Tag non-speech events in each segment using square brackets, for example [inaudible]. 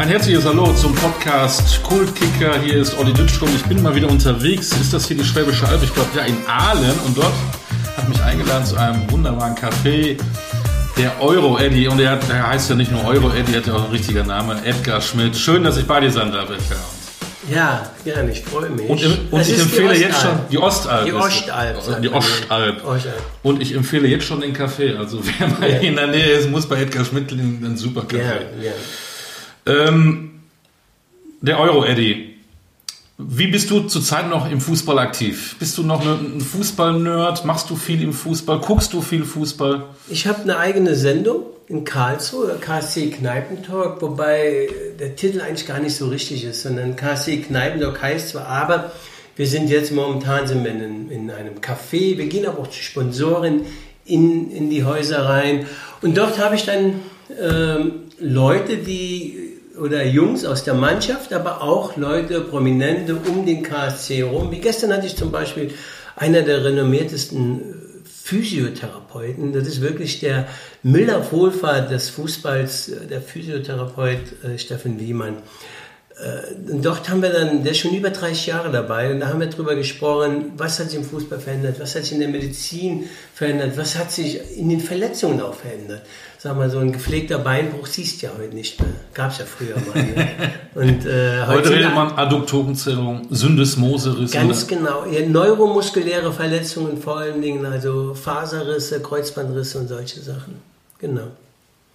Ein herzliches Hallo zum Podcast Kultkicker. Hier ist Olli Dütschum. Ich bin mal wieder unterwegs. Ist das hier die Schwäbische Alb? Ich glaube, ja, in Aalen. Und dort hat mich eingeladen zu einem wunderbaren Café. Der Euro Eddy. Und er, hat, er heißt ja nicht nur Euro Eddy, hat ja auch einen richtigen Namen. Edgar Schmidt. Schön, dass ich bei dir sein darf, Edgar. Ja, gerne, ich freue mich. Und, und ich empfehle jetzt schon die Ostalb. Die Ostalb. Die Ostalb. Und ich empfehle jetzt schon den Kaffee. Also wer mal ja. in der Nähe ist, muss bei Edgar Schmidt einen super Kaffee. Ja, ja. Ähm, der Euro-Eddy. Wie bist du zurzeit noch im Fußball aktiv? Bist du noch ein Fußball-Nerd? Machst du viel im Fußball? Guckst du viel Fußball? Ich habe eine eigene Sendung in Karlsruhe, KSC Kneipentalk, wobei der Titel eigentlich gar nicht so richtig ist, sondern KSC Kneipentalk heißt zwar, aber wir sind jetzt momentan sind wir in, in einem Café, wir gehen aber auch zu Sponsoren in, in die Häuser rein und dort habe ich dann ähm, Leute, die oder Jungs aus der Mannschaft, aber auch Leute, Prominente um den KSC herum. Wie gestern hatte ich zum Beispiel einer der renommiertesten Physiotherapeuten. Das ist wirklich der Müller-Wohlfahrt des Fußballs, der Physiotherapeut äh, Steffen Wiemann. Äh, dort haben wir dann, der ist schon über 30 Jahre dabei, und da haben wir darüber gesprochen, was hat sich im Fußball verändert, was hat sich in der Medizin verändert, was hat sich in den Verletzungen auch verändert. Sag mal, so ein gepflegter Beinbruch siehst du ja heute nicht mehr. Gab es ja früher mal. Ne? [laughs] Und, äh, heute redet man Adduktorenzerrung, Syndesmoserisse. Ganz genau. Ja, neuromuskuläre Verletzungen vor allen Dingen, also Faserrisse, Kreuzbandrisse und solche Sachen. Genau.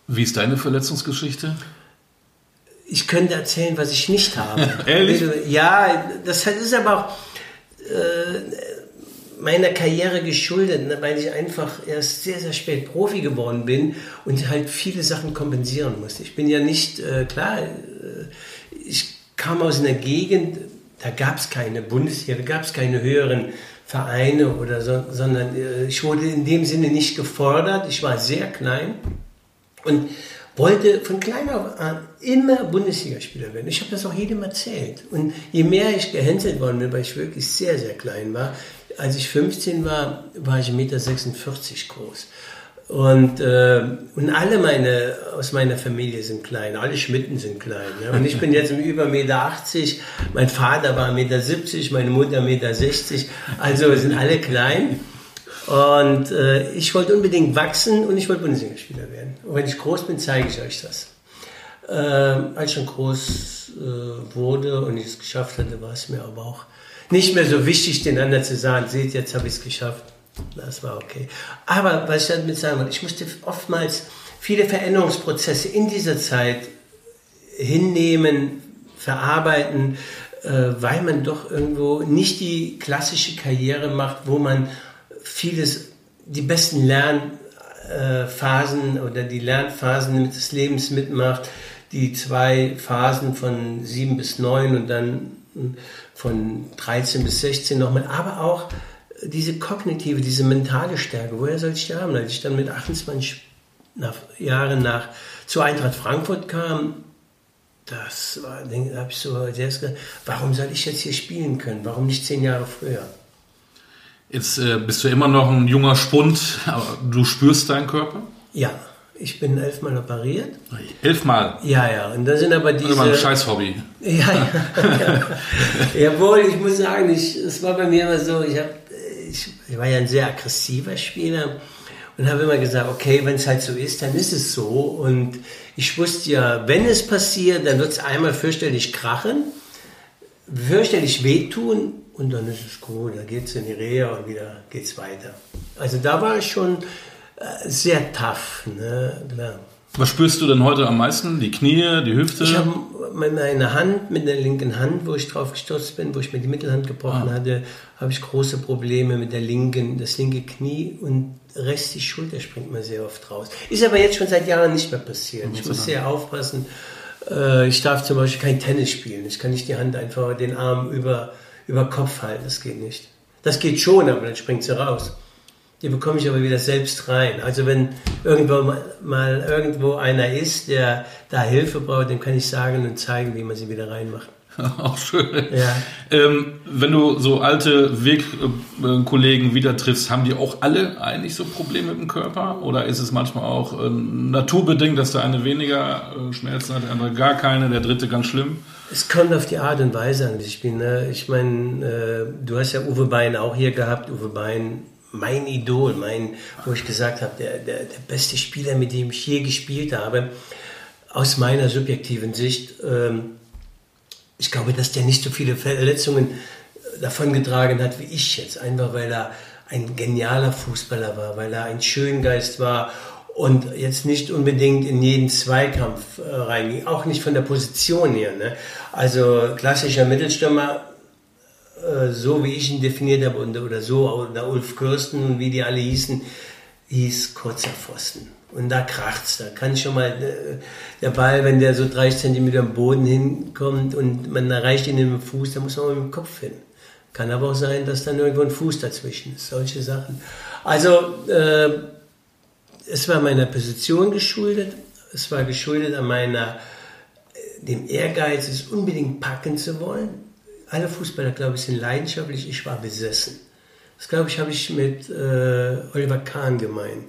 Wie ist deine Verletzungsgeschichte? ich könnte erzählen, was ich nicht habe. [laughs] Ehrlich? Ja, das ist aber auch äh, meiner Karriere geschuldet, ne, weil ich einfach erst sehr, sehr spät Profi geworden bin und halt viele Sachen kompensieren musste. Ich bin ja nicht, äh, klar, äh, ich kam aus einer Gegend, da gab es keine Bundesliga, da gab es keine höheren Vereine oder so, sondern äh, ich wurde in dem Sinne nicht gefordert. Ich war sehr klein und wollte von klein auf an immer Bundesligaspieler werden. Ich habe das auch jedem erzählt. Und je mehr ich gehänselt worden bin, weil ich wirklich sehr, sehr klein war, als ich 15 war, war ich 1,46 Meter groß. Und, äh, und alle meine, aus meiner Familie sind klein, alle Schmitten sind klein. Ja? Und ich bin jetzt über 1,80 Meter, mein Vater war 1,70 Meter, meine Mutter 1,60 Meter, also sind alle klein. Und äh, ich wollte unbedingt wachsen und ich wollte Bundesligaspieler werden. Und wenn ich groß bin, zeige ich euch das. Äh, als ich schon groß äh, wurde und ich es geschafft hatte, war es mir aber auch nicht mehr so wichtig, den anderen zu sagen, seht, jetzt habe ich es geschafft. Das war okay. Aber was ich damit sagen wollte, ich musste oftmals viele Veränderungsprozesse in dieser Zeit hinnehmen, verarbeiten, äh, weil man doch irgendwo nicht die klassische Karriere macht, wo man vieles, die besten Lernphasen oder die Lernphasen des Lebens mitmacht, die zwei Phasen von sieben bis neun und dann von 13 bis 16 nochmal, aber auch diese kognitive, diese mentale Stärke, woher soll ich die haben? Als ich dann mit 28 nach, Jahren nach zu Eintracht Frankfurt kam, das war, da habe ich so selbst gedacht, warum soll ich jetzt hier spielen können? Warum nicht zehn Jahre früher? Jetzt äh, bist du immer noch ein junger Spund, aber du spürst deinen Körper? Ja, ich bin elfmal operiert. Elfmal? Ja, ja. Und da sind aber diese... Das ist ein scheiß Hobby. [laughs] Ja, ja. ja. Jawohl, ich muss sagen, ich, es war bei mir immer so, ich, hab, ich, ich war ja ein sehr aggressiver Spieler und habe immer gesagt, okay, wenn es halt so ist, dann ist es so. Und ich wusste ja, wenn es passiert, dann wird es einmal fürchterlich krachen, fürchterlich wehtun und dann ist es gut, dann geht es in die Reha und wieder geht es weiter. Also da war ich schon sehr tough, ne? klar. Was spürst du denn heute am meisten? Die Knie, die Hüfte? Ich habe meine Hand, mit der linken Hand, wo ich drauf gestürzt bin, wo ich mir die Mittelhand gebrochen ah. hatte, habe ich große Probleme mit der linken, das linke Knie und Rest die Schulter springt mir sehr oft raus. Ist aber jetzt schon seit Jahren nicht mehr passiert. Ich muss sehr aufpassen. Äh, ich darf zum Beispiel kein Tennis spielen. Ich kann nicht die Hand einfach den Arm über über Kopf halten. Das geht nicht. Das geht schon, aber dann springt sie raus. Die bekomme ich aber wieder selbst rein. Also wenn irgendwo mal irgendwo einer ist, der da Hilfe braucht, dem kann ich sagen und zeigen, wie man sie wieder reinmacht. [laughs] Auch schön. Ja. Ähm, wenn du so alte Wegkollegen wieder triffst, haben die auch alle eigentlich so Probleme mit dem Körper? Oder ist es manchmal auch äh, naturbedingt, dass der eine weniger äh, Schmerzen hat, der andere gar keine, der dritte ganz schlimm? Es kommt auf die Art und Weise an, wie ich bin. Ne? Ich meine, äh, du hast ja Uwe Bein auch hier gehabt. Uwe Bein, mein Idol, mein, wo ich gesagt habe, der, der, der beste Spieler, mit dem ich je gespielt habe. Aus meiner subjektiven Sicht. Ähm, ich glaube, dass der nicht so viele Verletzungen äh, davongetragen hat wie ich jetzt. Einfach weil er ein genialer Fußballer war, weil er ein Schöngeist war und jetzt nicht unbedingt in jeden Zweikampf äh, reinging, auch nicht von der Position her. Ne? Also klassischer Mittelstürmer, äh, so wie ich ihn definiert habe, oder so, oder Ulf Kürsten und wie die alle hießen, hieß kurzer Pfosten. Und da kracht's, da kann schon mal äh, der Ball, wenn der so 30 Zentimeter am Boden hinkommt und man erreicht ihn mit dem Fuß, da muss man mit dem Kopf hin. Kann aber auch sein, dass dann irgendwo ein Fuß dazwischen ist, solche Sachen. Also, äh, es war meiner Position geschuldet, es war geschuldet an meiner, äh, dem Ehrgeiz, es unbedingt packen zu wollen. Alle Fußballer, glaube ich, sind leidenschaftlich, ich war besessen. Das, glaube ich, habe ich mit äh, Oliver Kahn gemeint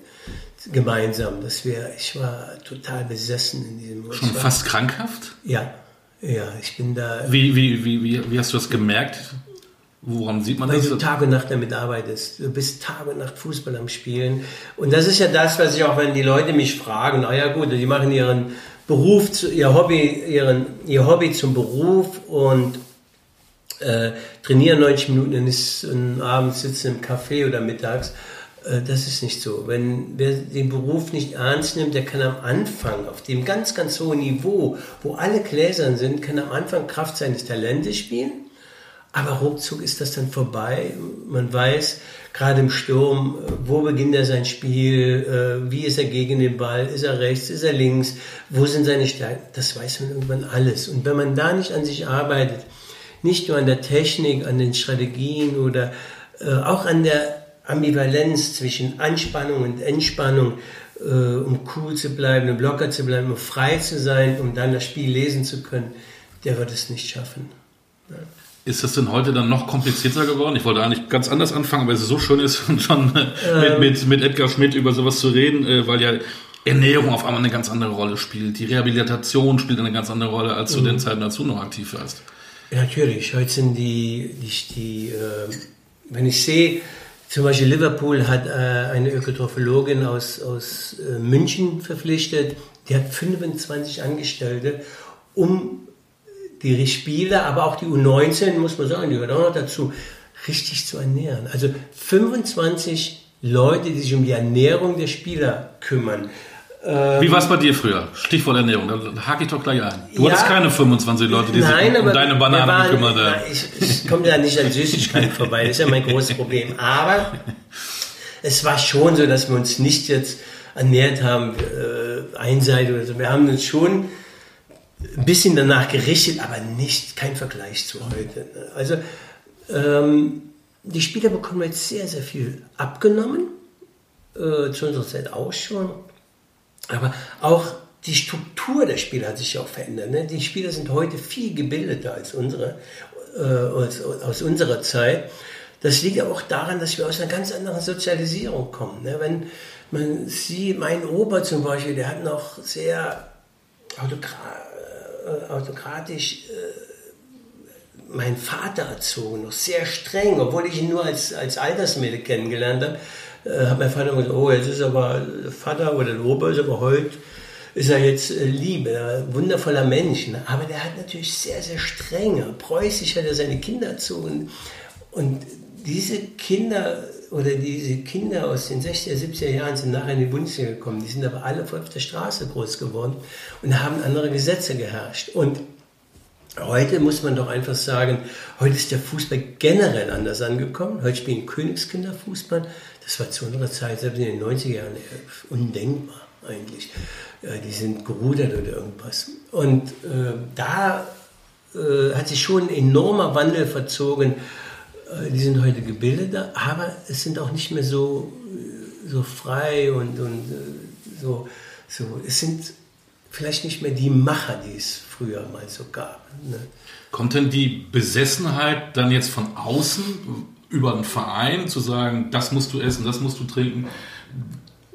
gemeinsam, dass wir, ich war total besessen in diesem. Schon war, fast krankhaft? Ja, ja, ich bin da. Wie, wie, wie, wie, wie hast du das gemerkt? Woran sieht man Weil das? Weil du Tag und Nacht damit arbeitest. Du bist Tag und Nacht Fußball am Spielen. Und das ist ja das, was ich auch, wenn die Leute mich fragen, naja gut, die machen ihren Beruf, ihr Hobby, ihren, ihr Hobby zum Beruf und äh, trainieren 90 Minuten und, ist, und abends sitzen im Café oder mittags. Äh, das ist nicht so. Wenn wer den Beruf nicht ernst nimmt, der kann am Anfang, auf dem ganz, ganz hohen Niveau, wo alle gläsern sind, kann am Anfang Kraft seines Talentes spielen. Aber ruckzuck ist das dann vorbei. Man weiß, gerade im Sturm, äh, wo beginnt er sein Spiel, äh, wie ist er gegen den Ball, ist er rechts, ist er links, wo sind seine Stärken, das weiß man irgendwann alles. Und wenn man da nicht an sich arbeitet, nicht nur an der Technik, an den Strategien oder auch an der Ambivalenz zwischen Anspannung und Entspannung, äh, um cool zu bleiben, um locker zu bleiben, um frei zu sein, um dann das Spiel lesen zu können, der wird es nicht schaffen. Ja. Ist das denn heute dann noch komplizierter geworden? Ich wollte eigentlich ganz anders anfangen, weil es so schön ist, [laughs] schon ähm, mit, mit, mit Edgar Schmidt über sowas zu reden, äh, weil ja Ernährung auf einmal eine ganz andere Rolle spielt. Die Rehabilitation spielt eine ganz andere Rolle als zu den mhm. Zeiten, als du noch aktiv warst. Natürlich. Heute sind die, die, die äh, wenn ich sehe, zum Beispiel Liverpool hat äh, eine Ökotrophologin aus, aus äh, München verpflichtet, die hat 25 Angestellte, um die Spieler, aber auch die U19, muss man sagen, die gehört auch noch dazu, richtig zu ernähren. Also 25 Leute, die sich um die Ernährung der Spieler kümmern. Ähm, Wie war es bei dir früher? Stichwort Ernährung, da hake ich doch gleich ein. Du ja, hattest keine 25 Leute, die nein, sich um, deine Banane waren, gekümmert haben. Ich, ich komme da nicht an Süßigkeiten vorbei, das ist ja mein großes Problem. Aber es war schon so, dass wir uns nicht jetzt ernährt haben, äh, einseitig oder so. Wir haben uns schon ein bisschen danach gerichtet, aber nicht, kein Vergleich zu heute. Also ähm, die Spieler bekommen jetzt sehr, sehr viel abgenommen, äh, zu unserer Zeit auch schon. Aber auch die Struktur der Spieler hat sich ja auch verändert. Ne? Die Spieler sind heute viel gebildeter als unsere, äh, aus, aus, unserer Zeit. Das liegt aber auch daran, dass wir aus einer ganz anderen Sozialisierung kommen. Ne? Wenn man sieht, mein Opa zum Beispiel, der hat noch sehr autokra äh, autokratisch äh, meinen Vater erzogen, noch sehr streng, obwohl ich ihn nur als, als Altersmittel kennengelernt habe äh, hat mein Vater gesagt, oh, jetzt ist aber Vater oder der Opa ist aber heute, ist er jetzt äh, lieb, ein wundervoller Mensch. Ne? Aber der hat natürlich sehr, sehr streng, preußisch hat er seine Kinder erzogen. Und diese Kinder oder diese Kinder aus den 60er, 70er Jahren sind nachher in die Bundesliga gekommen. Die sind aber alle auf der Straße groß geworden und haben andere Gesetze geherrscht. Und Heute muss man doch einfach sagen, heute ist der Fußball generell anders angekommen. Heute spielen Königskinder Fußball. Das war zu unserer Zeit, selbst in den 90er Jahren, äh, undenkbar eigentlich. Die sind gerudert oder irgendwas. Und äh, da äh, hat sich schon ein enormer Wandel verzogen. Äh, die sind heute gebildeter, aber es sind auch nicht mehr so, so frei und, und äh, so, so. Es sind vielleicht nicht mehr die Macher, die es früher mal so gab. Ne? Kommt denn die Besessenheit dann jetzt von außen über einen Verein zu sagen, das musst du essen, das musst du trinken,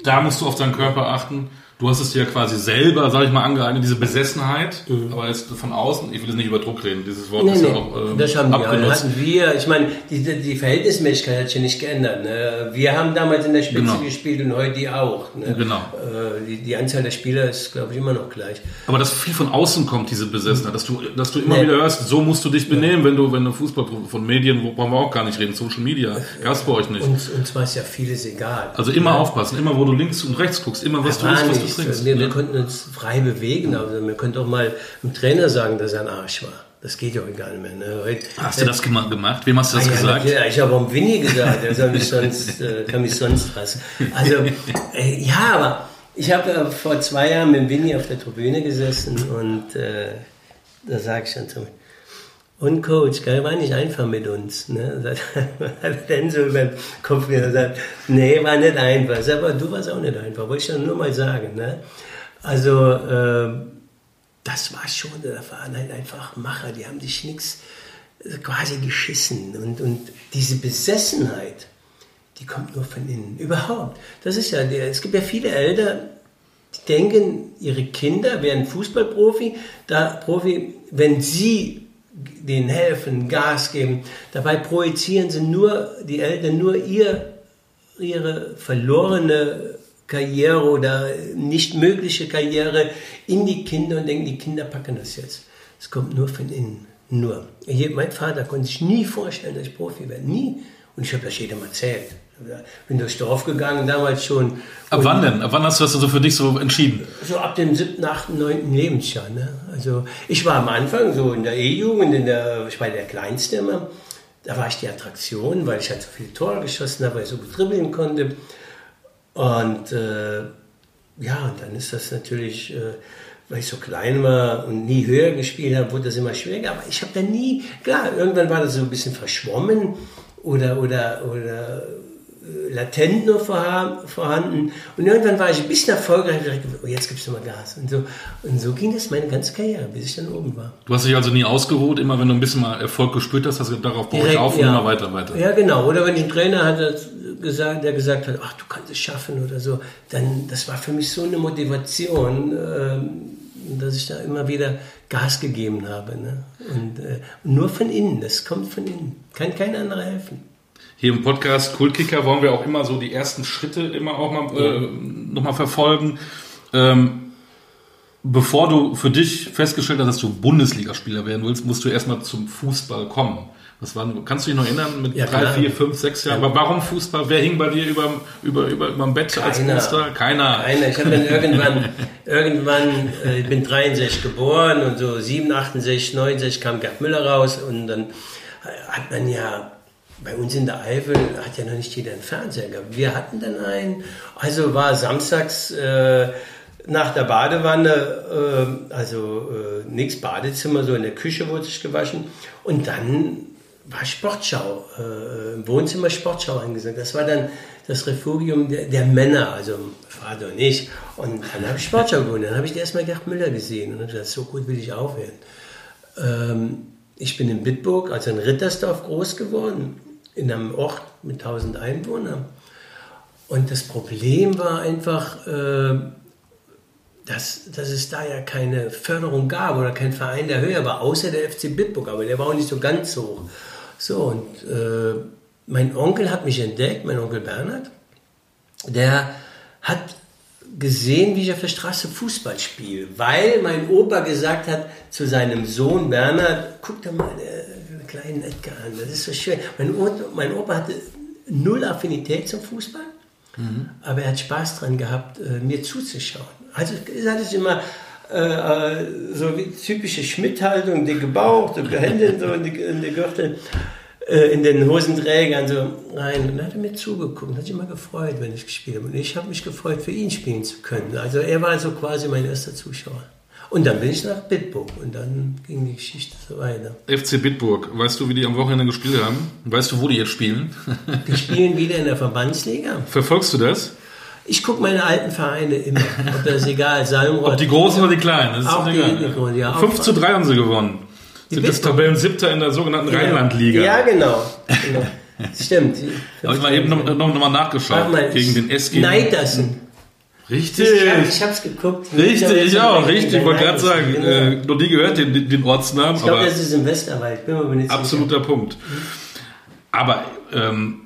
da musst du auf deinen Körper achten? Du hast es dir ja quasi selber, sag ich mal, angeeignet, diese Besessenheit, mhm. aber jetzt von außen, ich will es nicht über Druck reden, dieses Wort nee, ist nee, ja auch ähm, Das haben wir, hatten wir, ich meine, die, die Verhältnismäßigkeit hat sich nicht geändert. Ne? Wir haben damals in der Spitze genau. gespielt und heute die auch. Ne? Genau. Äh, die, die, Anzahl der Spieler ist, glaube ich, immer noch gleich. Aber dass viel von außen kommt, diese Besessenheit, dass du, dass du immer nee. wieder hörst, so musst du dich benehmen, ja. wenn du, wenn du Fußball von Medien, wo brauchen wir auch gar nicht reden, Social Media, gab es bei euch nicht. Uns, uns war es ja vieles egal. Also immer ja. aufpassen, immer wo du links und rechts guckst, immer was du isst, was du trinkst. Wir, wir konnten konnten uns frei bewegen. Also wir könnten auch mal dem Trainer sagen, dass er ein Arsch war. Das geht ja heute gar nicht mehr. Ne? Heute, hast du das gemacht? Wem hast du das ah, gesagt? Ja, ich habe auch Winnie gesagt. Der soll mich sonst, äh, kann mich sonst was. Also, äh, ja, aber ich habe äh, vor zwei Jahren mit Winnie auf der Tribüne gesessen und äh, da sage ich dann zu mir, und Coach, gell, war nicht einfach mit uns. Ne? [laughs] Hat dann so über den Kopf gesagt, nee, war nicht einfach. Aber du warst auch nicht einfach, wollte ich dann nur mal sagen. Ne? Also äh, das war schon, da waren halt einfach Macher, die haben sich nichts äh, quasi geschissen. Und, und diese Besessenheit, die kommt nur von innen. Überhaupt. Das ist ja der, es gibt ja viele Eltern, die denken, ihre Kinder wären Fußballprofi, da Profi, wenn sie denen helfen, Gas geben, dabei projizieren sie nur, die Eltern nur ihr, ihre verlorene Karriere oder nicht mögliche Karriere in die Kinder und denken, die Kinder packen das jetzt. Es kommt nur von innen. Nur. Mein Vater konnte sich nie vorstellen, dass ich Profi werde. Nie. Und ich habe das jedem erzählt. Bin durchs Dorf gegangen, damals schon. Ab wann denn? Ab wann hast du das also für dich so entschieden? So ab dem siebten, achten, neunten Lebensjahr. Ne? Also ich war am Anfang so in der E-Jugend, in der, ich war der Kleinste immer. Da war ich die Attraktion, weil ich halt so viele Tore geschossen habe, weil ich so gut dribbeln konnte. Und äh, ja, und dann ist das natürlich, äh, weil ich so klein war und nie höher gespielt habe, wurde das immer schwieriger. Aber ich habe da nie, klar, irgendwann war das so ein bisschen verschwommen oder, oder, oder äh, latent nur vorhanden. Und irgendwann war ich ein bisschen erfolgreich und dachte, oh, jetzt gibst du mal Gas. Und so, und so ging das meine ganze Karriere, bis ich dann oben war. Du hast dich also nie ausgeruht, immer wenn du ein bisschen mal Erfolg gespürt hast, hast du darauf baue ich auf und immer weiter, weiter. Ja, genau. Oder wenn ich einen Trainer hatte, gesagt, der gesagt hat, ach, du kannst es schaffen oder so, dann, das war für mich so eine Motivation, äh, dass ich da immer wieder Gas gegeben habe. Ne? Und äh, nur von innen, das kommt von innen. Kann kein anderer helfen. Hier im Podcast Kultkicker wollen wir auch immer so die ersten Schritte immer auch mal, äh, nochmal verfolgen. Ähm, bevor du für dich festgestellt hast, dass du Bundesligaspieler werden willst, musst du erstmal zum Fußball kommen. Was war, kannst du dich noch erinnern mit ja, drei, vier, fünf, sechs Jahren? Ja. Aber warum Fußball? Wer hing bei dir über, über, über, über dem Bett Keiner. als Poster? Keiner. Keiner. Ich habe dann irgendwann, irgendwann, äh, ich bin 63 geboren und so 7, 68, 69 kam Gerd Müller raus und dann hat man ja bei uns in der Eifel hat ja noch nicht jeder einen Fernseher gehabt. Wir hatten dann einen. Also war samstags äh, nach der Badewanne, äh, also äh, nichts Badezimmer, so in der Küche wurde sich gewaschen. Und dann war Sportschau, äh, im Wohnzimmer Sportschau angesagt. Das war dann das Refugium der, der Männer, also Vater und ich. Und dann habe ich Sportschau gewonnen. Dann habe ich erstmal Gerd Müller gesehen und habe gesagt, so gut will ich aufhören. Ähm, ich bin in Bitburg, also in Rittersdorf groß geworden, in einem Ort mit 1000 Einwohnern. Und das Problem war einfach, äh, dass, dass es da ja keine Förderung gab oder kein Verein, der höher war, außer der FC Bitburg, aber der war auch nicht so ganz hoch. So, und äh, mein Onkel hat mich entdeckt, mein Onkel Bernhard, der hat gesehen, wie ich auf der Straße Fußball spiele, weil mein Opa gesagt hat zu seinem Sohn Bernhard, guck dir mal den kleinen Edgar an, das ist so schön. Mein Opa, mein Opa hatte null Affinität zum Fußball, mhm. aber er hat Spaß daran gehabt, äh, mir zuzuschauen. Also ist alles immer äh, äh, so wie typische Schmidt-Haltung, dicke Bauch, dicke Hände so in die, in die Gürtel, äh, in den Hosenträgern so rein. Und dann hat er mir zugeguckt, hat sich immer gefreut, wenn ich gespielt habe. Und ich habe mich gefreut, für ihn spielen zu können. Also er war so quasi mein erster Zuschauer. Und dann bin ich nach Bitburg und dann ging die Geschichte so weiter. FC Bitburg, weißt du, wie die am Wochenende gespielt haben? Weißt du, wo die jetzt spielen? die spielen wieder in der Verbandsliga. Verfolgst du das? Ich gucke meine alten Vereine immer. Ob das ist egal, Salmrod. Ob die großen oder die kleinen, das ist auch die, egal. die großen, ja. 5 zu 3 haben sie gewonnen. Sind jetzt Tabellen siebter in der sogenannten Genau. Rheinlandliga. Ja, genau. genau. [laughs] Stimmt. Habe ich mal eben noch, noch, noch mal nachgeschaut. Mal, gegen den SG. Neidersen. Richtig. Ich, hab, ich hab's geguckt. Richtig, ich auch, richtig. Ich wollte gerade sagen, genau. äh, noch nie gehört den, den- Ortsnamen, Ich glaube, das ist im Westerwald. Bin mir aber nicht sicher. absoluter Punkt. Aber ähm,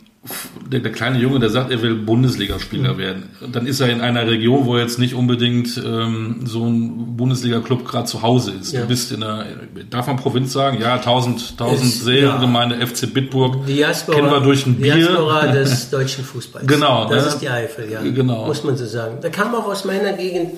der, der kleine Junge, der sagt, er will Bundesligaspieler Mhm. werden. Dann ist er in einer Region, wo jetzt nicht unbedingt ähm, so ein Bundesliga-Club gerade zu Hause ist. Ja. Du bist in einer, darf man Provinz sagen? Ja, 1000, 1000 Ist- Seelengemeinde, FC Bitburg. Diaspora, Kennen wir durch ein Bier. Diaspora [laughs] des deutschen Fußballs. Genau, Das ne? ist die Eifel, ja. Genau. Muss man so sagen. Da kam auch aus meiner Gegend.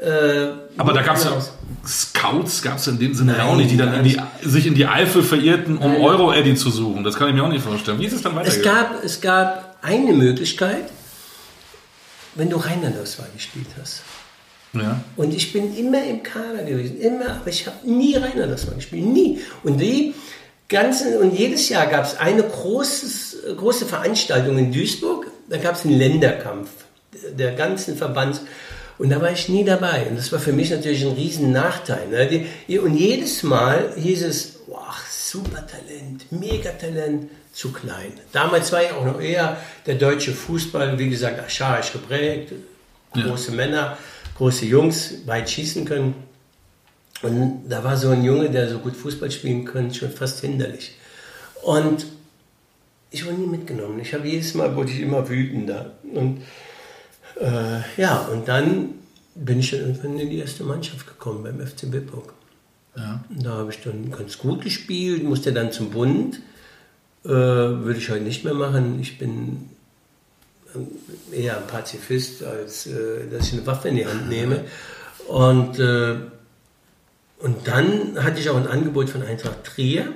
Äh, Aber da gab es ja aus- Scouts, gab es in dem Sinne ja auch nicht, die dann in die, sich in die Eifel verirrten, um. Euro-Eddy zu suchen. Das kann ich mir auch nicht vorstellen. Wie ist es dann Es weitergegangen? gab, es gab eine Möglichkeit, wenn du Rheinland-Auswahl gespielt hast. Ja. Und ich bin immer im Kader gewesen, immer, aber ich habe nie Rheinland-Auswahl gespielt, nie. Und die ganzen, und jedes Jahr gab es eine großes, große Veranstaltung in Duisburg, da gab es einen Länderkampf der ganzen Verbands. Und da war ich nie dabei. Und das war für mich natürlich ein riesen Nachteil. Ne? Und jedes Mal hieß es, boah, super Talent, Megatalent, zu klein. Damals war ich auch noch eher der deutsche Fußball, wie gesagt, archaisch geprägt, große Männer, große Jungs, weit schießen können. Und da war so ein Junge, der so gut Fußball spielen kann, schon fast hinderlich. Und ich wurde nie mitgenommen. Ich habe jedes Mal wurde ich immer wütender. Und äh, ja, und dann bin ich dann irgendwann in die erste Mannschaft gekommen beim FC Bitburg. Ja. Da habe ich dann ganz gut gespielt, musste dann zum Bund. Äh, würde ich heute nicht mehr machen. Ich bin ähm, eher ein Pazifist, als äh, dass ich eine Waffe in die Hand [laughs] nehme. Und, äh, und dann hatte ich auch ein Angebot von Eintracht Trier.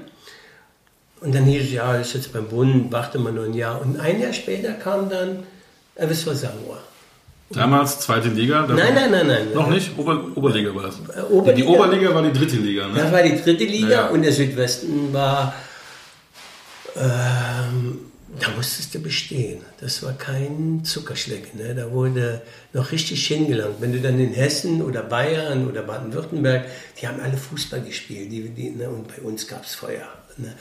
Und dann hieß es, ja, ist jetzt beim Bund, warte mal nur ein Jahr. Und ein Jahr später kam dann FSV Sangoa. Damals zweite Liga? Nein, nein, nein, nein. Noch nicht? Ober, Oberliga war das. Äh, Oberliga. Die Oberliga war die dritte Liga, Das ne? war die dritte Liga Ja, ja. und der Südwesten war, ähm, da musstest du bestehen. Das war kein Zuckerschlecken. Ne? Da wurde noch richtig hingelangt. Wenn du dann in Hessen oder Bayern oder Baden-Württemberg, die haben alle Fußball gespielt. Die, die, ne? Und bei uns gab es Feuer. Ne?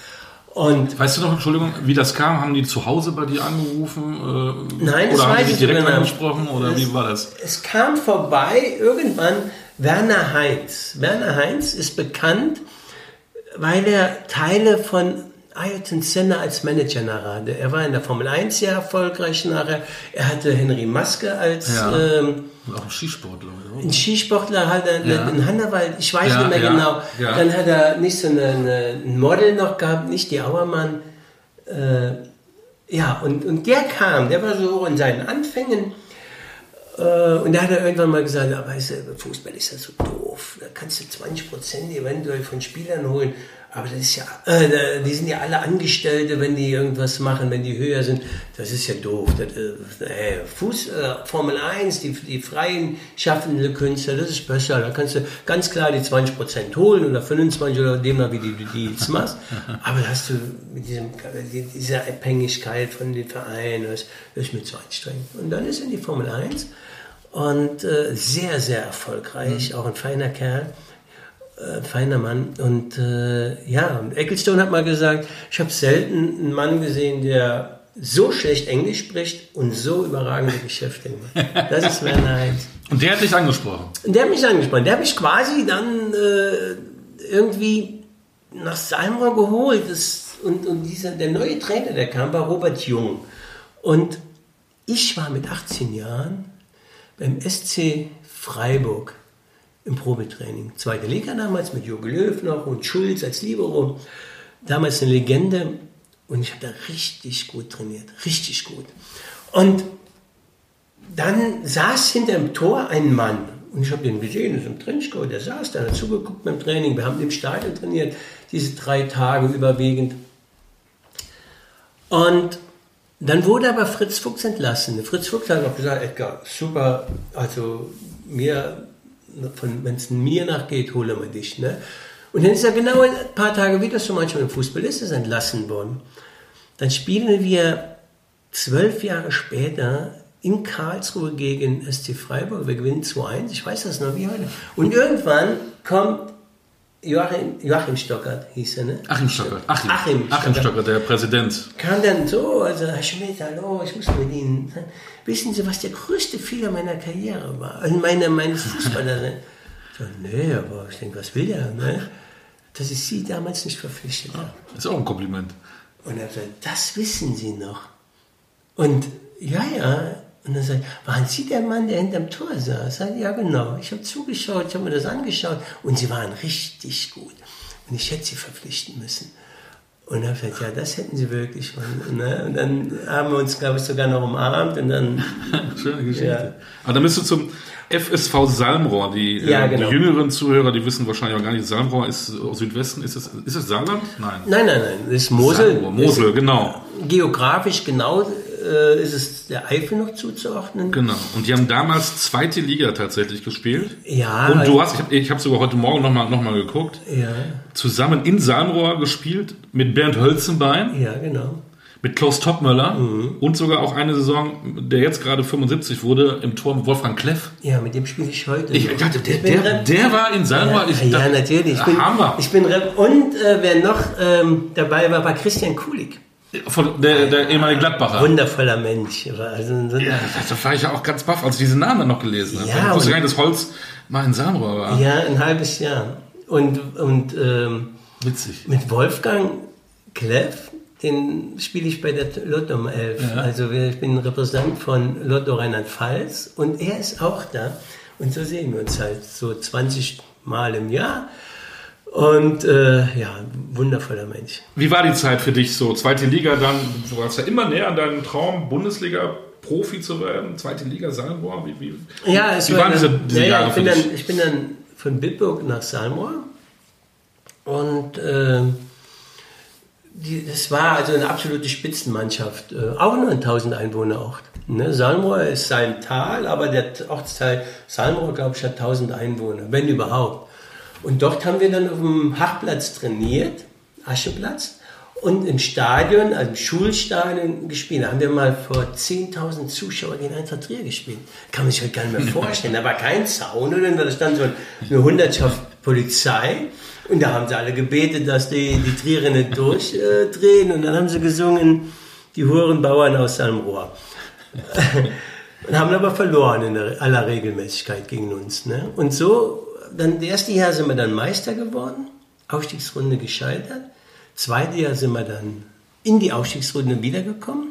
Und Weißt du noch, Entschuldigung, wie das kam? Haben die zu Hause bei dir angerufen? Äh, Nein, das oder haben weiß die ich dich direkt noch. angesprochen? Oder wie war das? Es kam vorbei irgendwann Werner Heinz. Werner Heinz ist bekannt, weil er Teile von Ayrton Senna als Manager nachher. Er war in der Formel 1 sehr erfolgreich nachher. Er hatte Henry Maske als Ja. ähm, Auch ein Skisportler, oder? ein Skisportler, hat er Ja. in Hannawald, ich weiß Ja, nicht mehr ja, genau. Dann hat er nicht so eine, eine, ein Model noch gehabt, nicht die Auermann. Äh, ja, und, und der kam, der war so in seinen Anfängen. Äh, und da hat er irgendwann mal gesagt, ja, weißt du, Fußball ist ja so doof. Da kannst du 20 Prozent eventuell von Spielern holen. Aber das ist ja, äh, die sind ja alle Angestellte, wenn die irgendwas machen, wenn die höher sind. Das ist ja doof. Das, äh, Fuß, äh, Formel 1, die, die freien schaffende Künstler, das ist besser. Da kannst du ganz klar die 20 Prozent holen oder 25 oder demnach, wie du die Deals machst. [laughs] Aber da hast du mit diesem, dieser Abhängigkeit von den Vereinen, das, ist mir zu anstrengend. Und dann ist in die Formel 1 und äh, sehr, sehr erfolgreich, auch ein feiner Kerl, äh, feiner Mann. Und äh, ja, und Ecclestone hat mal gesagt, ich habe selten einen Mann gesehen, der so schlecht Englisch spricht und so überragende Geschäfte macht. Das ist Werner Heinz. [laughs] Und der hat dich angesprochen. Der hat mich angesprochen. Der hat mich quasi dann äh, irgendwie nach Salmrohr geholt. Das, und und dieser, der neue Trainer, der kam, war Robert Jung. Und ich war mit 18 Jahren beim SC Freiburg im Probetraining. Zweite Liga damals mit Jürgen Löw noch und Schulz als Libero. Damals eine Legende. Und ich habe da richtig gut trainiert. Richtig gut. Und dann saß hinter dem Tor ein Mann. Und ich habe den gesehen, ist im Trenchcoat, der saß da, hat zugeguckt beim Training. Wir haben im Stadion trainiert, diese drei Tage überwiegend. Und dann wurde aber Fritz Fuchs entlassen. Fritz Fuchs hat auch gesagt, Edgar, super, also mir, wenn es mir nachgeht, hole wir dich. Ne? Und dann ist er genau ein paar Tage, wie das so manchmal im Fußball ist, ist entlassen worden. Dann spielen wir zwölf Jahre später in Karlsruhe gegen SC Freiburg. Wir gewinnen 2-1, ich weiß das noch wie heute. Und irgendwann kommt Joachim, Joachim Stockert, hieß er, ne? Achim Stockert. Achim, Achim, Stockert. Achim Stockert, der Präsident. Kam dann so, also Herr Schmidt, hallo, ich muss mit Ihnen. Wissen Sie, was der größte Fehler meiner Karriere war? Also meine, meines Fußballers. [laughs] Ne? so, nee, aber ich denke, was will der? Ne? Dass ich Sie damals nicht verpflichtet habe. Das ist auch ein Kompliment. Und er sagt, das wissen Sie noch. Und ja, ja. Und dann sagt waren Sie der Mann, der hinterm Tor saß? Sagt, ja, genau. Ich habe zugeschaut, ich habe mir das angeschaut und Sie waren richtig gut. Und ich hätte Sie verpflichten müssen. Und er sagt, ja, das hätten Sie wirklich. Und, ne? und dann haben wir uns, glaube ich, sogar noch umarmt und dann. [laughs] Schöne Geschichte. Ja. Aber dann bist du zum FSV Salmrohr. Die, ja, äh, genau. die, jüngeren Zuhörer, die wissen wahrscheinlich auch gar nicht, Salmrohr ist aus Südwesten. Ist es, ist es Saarland? Nein. Nein, nein, nein. Das ist Mosel. Salmrohr. Mosel, ist, genau. Geografisch genau äh, ist es der Eifel noch zuzuordnen. Genau. Und die haben damals zweite Liga tatsächlich gespielt. Ja. Und du hast, ich habe ich hab sogar heute Morgen nochmal noch mal geguckt. Ja. Zusammen in Salmrohr gespielt mit Bernd Hölzenbein. Ja, genau mit Klaus Toppmöller mhm. und sogar auch eine Saison, der jetzt gerade 75 wurde, im Tor mit Wolfgang Kleff. Ja, mit dem spiele ich heute. Ich dachte, der, der, der, war in Salma. Ja, ja, natürlich. Ich bin, Hammer. Ich bin und äh, wer noch ähm, dabei war, war Christian Kulik. Von der, der ehemalige Gladbacher. Wundervoller Mensch. Also, so ja, da war ich ja auch ganz baff, als ich diesen Namen dann noch gelesen habe. Ja, ich wusste gar nicht, dass Holz mal in Salma war. Ja, ein halbes Jahr. Und, und ähm, Witzig. mit Wolfgang Kleff den spiele ich bei der Lotto 11. Ja. Also ich bin Repräsentant von Lotto Rheinland-Pfalz und er ist auch da. Und so sehen wir uns halt so 20 Mal im Jahr. Und äh, ja, wundervoller Mensch. Wie war die Zeit für dich so? Zweite Liga dann, du warst ja immer näher an deinem Traum, Bundesliga Profi zu werden, zweite Liga Salmrohr. Wie, wie, ja, es wie war waren diese, diese ja, Jahre ich bin, dann, ich bin dann von Bitburg nach Salmrohr und äh, die, das war also eine absolute Spitzenmannschaft, äh, auch nur ein 1000 Einwohnerort. Ne? Salmrohr ist sein Tal, aber der Ortsteil Salmrohr, glaube ich, hat 1000 Einwohner, wenn überhaupt. Und dort haben wir dann auf dem Hachplatz trainiert, Ascheplatz, und im Stadion, also im Schulstadion gespielt. Da haben wir mal vor 10.000 Zuschauern gegen Eintracht Trier gespielt. Kann man sich heute gar nicht mehr [laughs] vorstellen. Da war kein Zaun, oder? Da stand so eine Hundertschaft Polizei. Und da haben sie alle gebetet, dass die, die Triere nicht durchdrehen. und dann haben sie gesungen, die Hurenbauern aus Salmrohr. [laughs] und haben aber verloren in aller Regelmäßigkeit gegen uns. Ne? Und so, dann, das erste Jahr sind wir dann Meister geworden, Aufstiegsrunde gescheitert. Zweite Jahr sind wir dann in die Aufstiegsrunde wiedergekommen.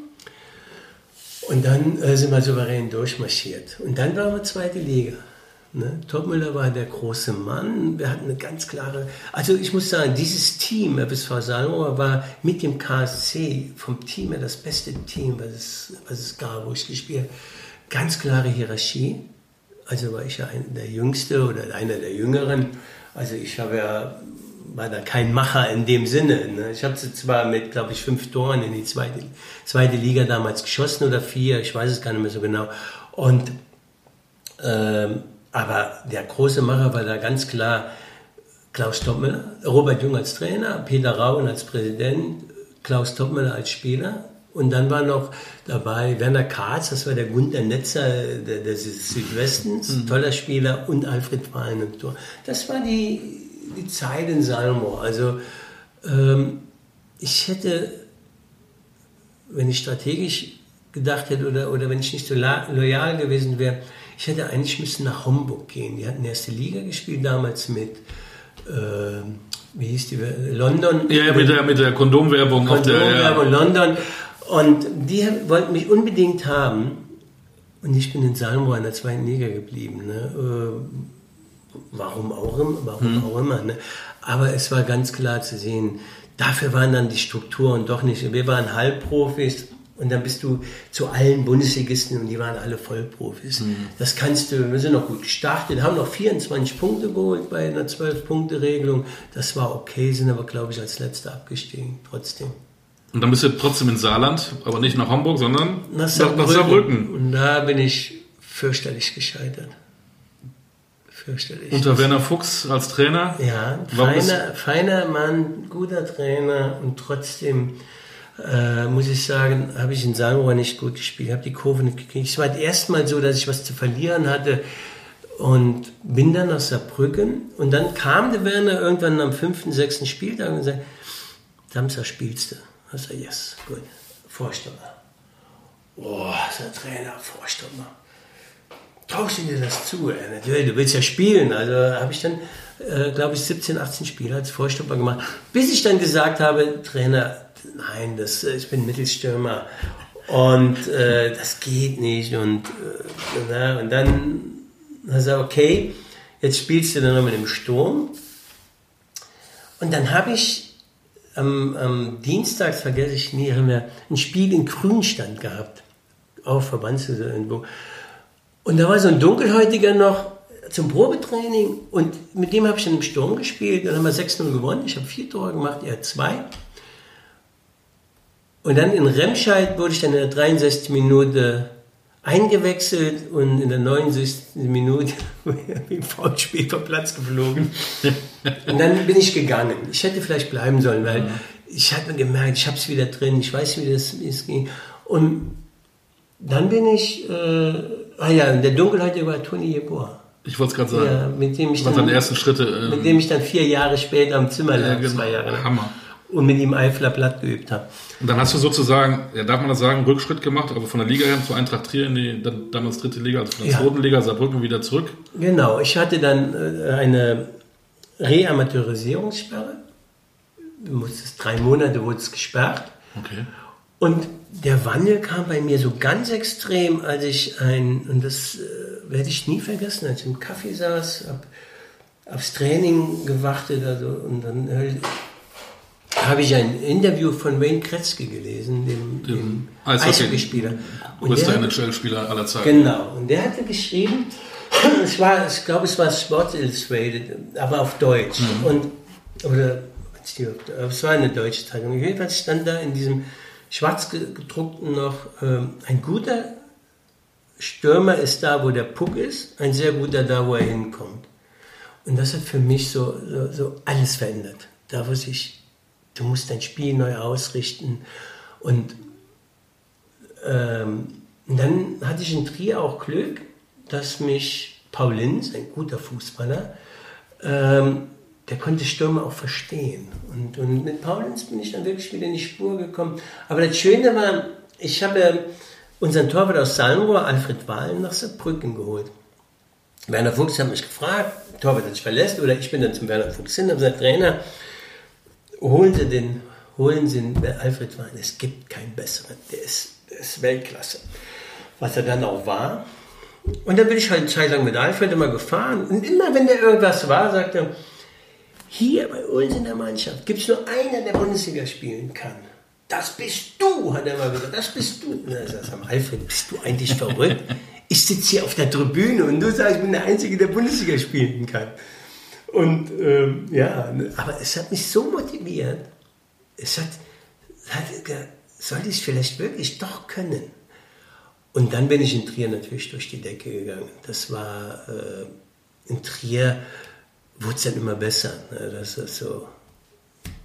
Und dann äh, sind wir souverän durchmarschiert. Und dann waren wir zweite Liga. Ne? Topmüller war der große Mann. Wir hatten eine ganz klare. Also ich muss sagen, dieses Team, FSV Salomon, war mit dem KSC vom Team her das beste Team, was es, was es gab, wo ich gespielt habe. Ganz klare Hierarchie. Also war ich ja ein, der Jüngste oder einer der Jüngeren. Also ich habe ja, war da kein Macher in dem Sinne. Ne? Ich habe zwar mit, glaube ich, fünf Toren in die zweite, zweite Liga damals geschossen oder vier, ich weiß es gar nicht mehr so genau. Und ähm, aber der große Macher war da ganz klar Klaus Toppmüller, Robert Jung als Trainer, Peter Rauen als Präsident, Klaus Toppmüller als Spieler. Und dann war noch dabei Werner Katz, das war der Gunther Netzer des Südwestens, mhm. toller Spieler, und Alfred Fein im Tor. Das war die, die Zeit in Salmo. Also ähm, ich hätte, wenn ich strategisch gedacht hätte oder, oder wenn ich nicht so loyal gewesen wäre, ich hätte eigentlich müssen nach Homburg gehen. Die hatten erste Liga gespielt damals mit, äh, wie hieß die, London. Ja, mit, der, mit der Kondomwerbung. Kondomwerbung ja. London. Und die wollten mich unbedingt haben. Und ich bin in Salmo in der zweiten Liga geblieben. Ne? Äh, warum auch immer. Warum hm. auch immer ne? Aber es war ganz klar zu sehen, dafür waren dann die Strukturen doch nicht. Wir waren Halbprofis und dann bist du zu allen Bundesligisten und die waren alle Vollprofis. Mhm. Das kannst du, wir sind noch gut gestartet, haben noch 24 Punkte geholt bei einer 12-Punkte-Regelung. Das war okay, sind aber, glaube ich, als Letzter abgestiegen, trotzdem. Und dann bist du trotzdem in Saarland, aber nicht nach Hamburg, sondern nach Saarbrücken. Nach Saarbrücken. Und da bin ich fürchterlich gescheitert. Fürchterlich. Unter Werner Fuchs als Trainer? Ja, feiner, feiner Mann, guter Trainer und trotzdem äh, muss ich sagen, habe ich in Sanrohr nicht gut gespielt, habe die Kurve nicht gekriegt. Es war erstmal so, dass ich was zu verlieren hatte und bin dann nach Saarbrücken und dann kam der Werner irgendwann am fünften, sechsten Spieltag und sagte, Samstag spielst du. Ich sage, yes, gut, Vorstopper. Boah, so ein Trainer, Vorstopper. Traust du dir das zu? Natürlich, du willst ja spielen. Also habe ich dann, äh, glaube ich, 17, 18 Spiele als Vorstopper gemacht, bis ich dann gesagt habe, Trainer, nein, das, äh, ich bin Mittelstürmer und äh, das geht nicht. Und, äh, und dann er okay, jetzt spielst du dann noch mit dem Sturm. Und dann habe ich am, am Dienstag, vergesse ich nie, haben wir ein Spiel in Grünstand gehabt. Verbandshütte irgendwo. Und da war so ein Dunkelhäutiger noch zum Probetraining und mit dem habe ich dann im Sturm gespielt. Dann haben wir 6-0 gewonnen. Ich habe vier Tore gemacht, er zwei. Und dann in Remscheid wurde ich dann in der 63. Minute eingewechselt und in der 69. Minute [laughs] wie ein Foulspiel vom Platz geflogen. und dann bin ich gegangen. Ich hätte vielleicht bleiben sollen, weil ja. ich hatte gemerkt, ich habe es wieder drin, ich weiß, wie das, das ging. Und dann bin ich, äh, ah ja, in der Dunkelheit war Toni Jeboa. Ich wollte es gerade sagen. Ja, mit dem ich dann, seine ersten Schritte. Ähm, mit dem ich dann vier Jahre später am Zimmer lag, ja, genau. zwei Jahre. Hammer und mit ihm Eifler Blatt geübt habe. Und dann hast du sozusagen, ja, darf man das sagen, Rückschritt gemacht, also von der Liga her zu Eintracht Trier in die dann, damals dritte Liga, also von der ja. zweiten Liga, Saarbrücken wieder zurück. Genau, ich hatte dann äh, eine Reamateurisierungssperre. Drei Monate wurde es gesperrt. Okay. Und der Wandel kam bei mir so ganz extrem, als ich ein, und das äh, werde ich nie vergessen, als ich im Kaffee saß, hab aufs Training gewartet, also, und dann habe ich ein Interview von Wayne Kretzky gelesen, dem, dem Eishockeyspieler. Größter NHL-Spieler aller Zeiten. Genau. Und der hatte geschrieben, [clears throat] es war, ich glaube, es war Sports Illustrated, aber auf Deutsch. Mhm. Und, oder, es war eine deutsche Zeitung. Jedenfalls stand da in diesem schwarz gedruckten noch, ähm, ein guter Stürmer ist da, wo der Puck ist, ein sehr guter da, wo er hinkommt. Und das hat für mich so, so, so alles verändert. Da, wo sich du musst dein Spiel neu ausrichten. Und ähm, dann hatte ich in Trier auch Glück, dass mich Paul Linz, ein guter Fußballer, ähm, der konnte Stürme auch verstehen. Und, und mit Paul Linz bin ich dann wirklich wieder in die Spur gekommen. Aber das Schöne war, ich habe unseren Torwart aus Salmrohr, Alfred Wahlen, nach Saarbrücken geholt. Werner Fuchs hat mich gefragt, Torwart hat sich verlässt, oder ich bin dann zum Werner Fuchs hin, habe gesagt, Trainer, holen Sie den, holen Sie den Alfred Wein. Es gibt keinen besseren. Der ist, der ist Weltklasse. Was er dann auch war. Und dann bin ich halt eine Zeit lang mit Alfred immer gefahren. Und immer, wenn der irgendwas war, sagte er, hier bei uns in der Mannschaft gibt es nur einer, der Bundesliga spielen kann. Das bist du, hat er mal gesagt. Das bist du. Dann sagte er, Alfred, bist du eigentlich verrückt? Ich sitze hier auf der Tribüne und du sagst, ich bin der Einzige, der Bundesliga spielen kann. Und ähm, ja, aber es hat mich so motiviert. Es hat, hat sollte ich es vielleicht wirklich doch können. Und dann bin ich in Trier natürlich durch die Decke gegangen. Das war äh, in Trier wurde es dann immer besser. Ne? Das ist so,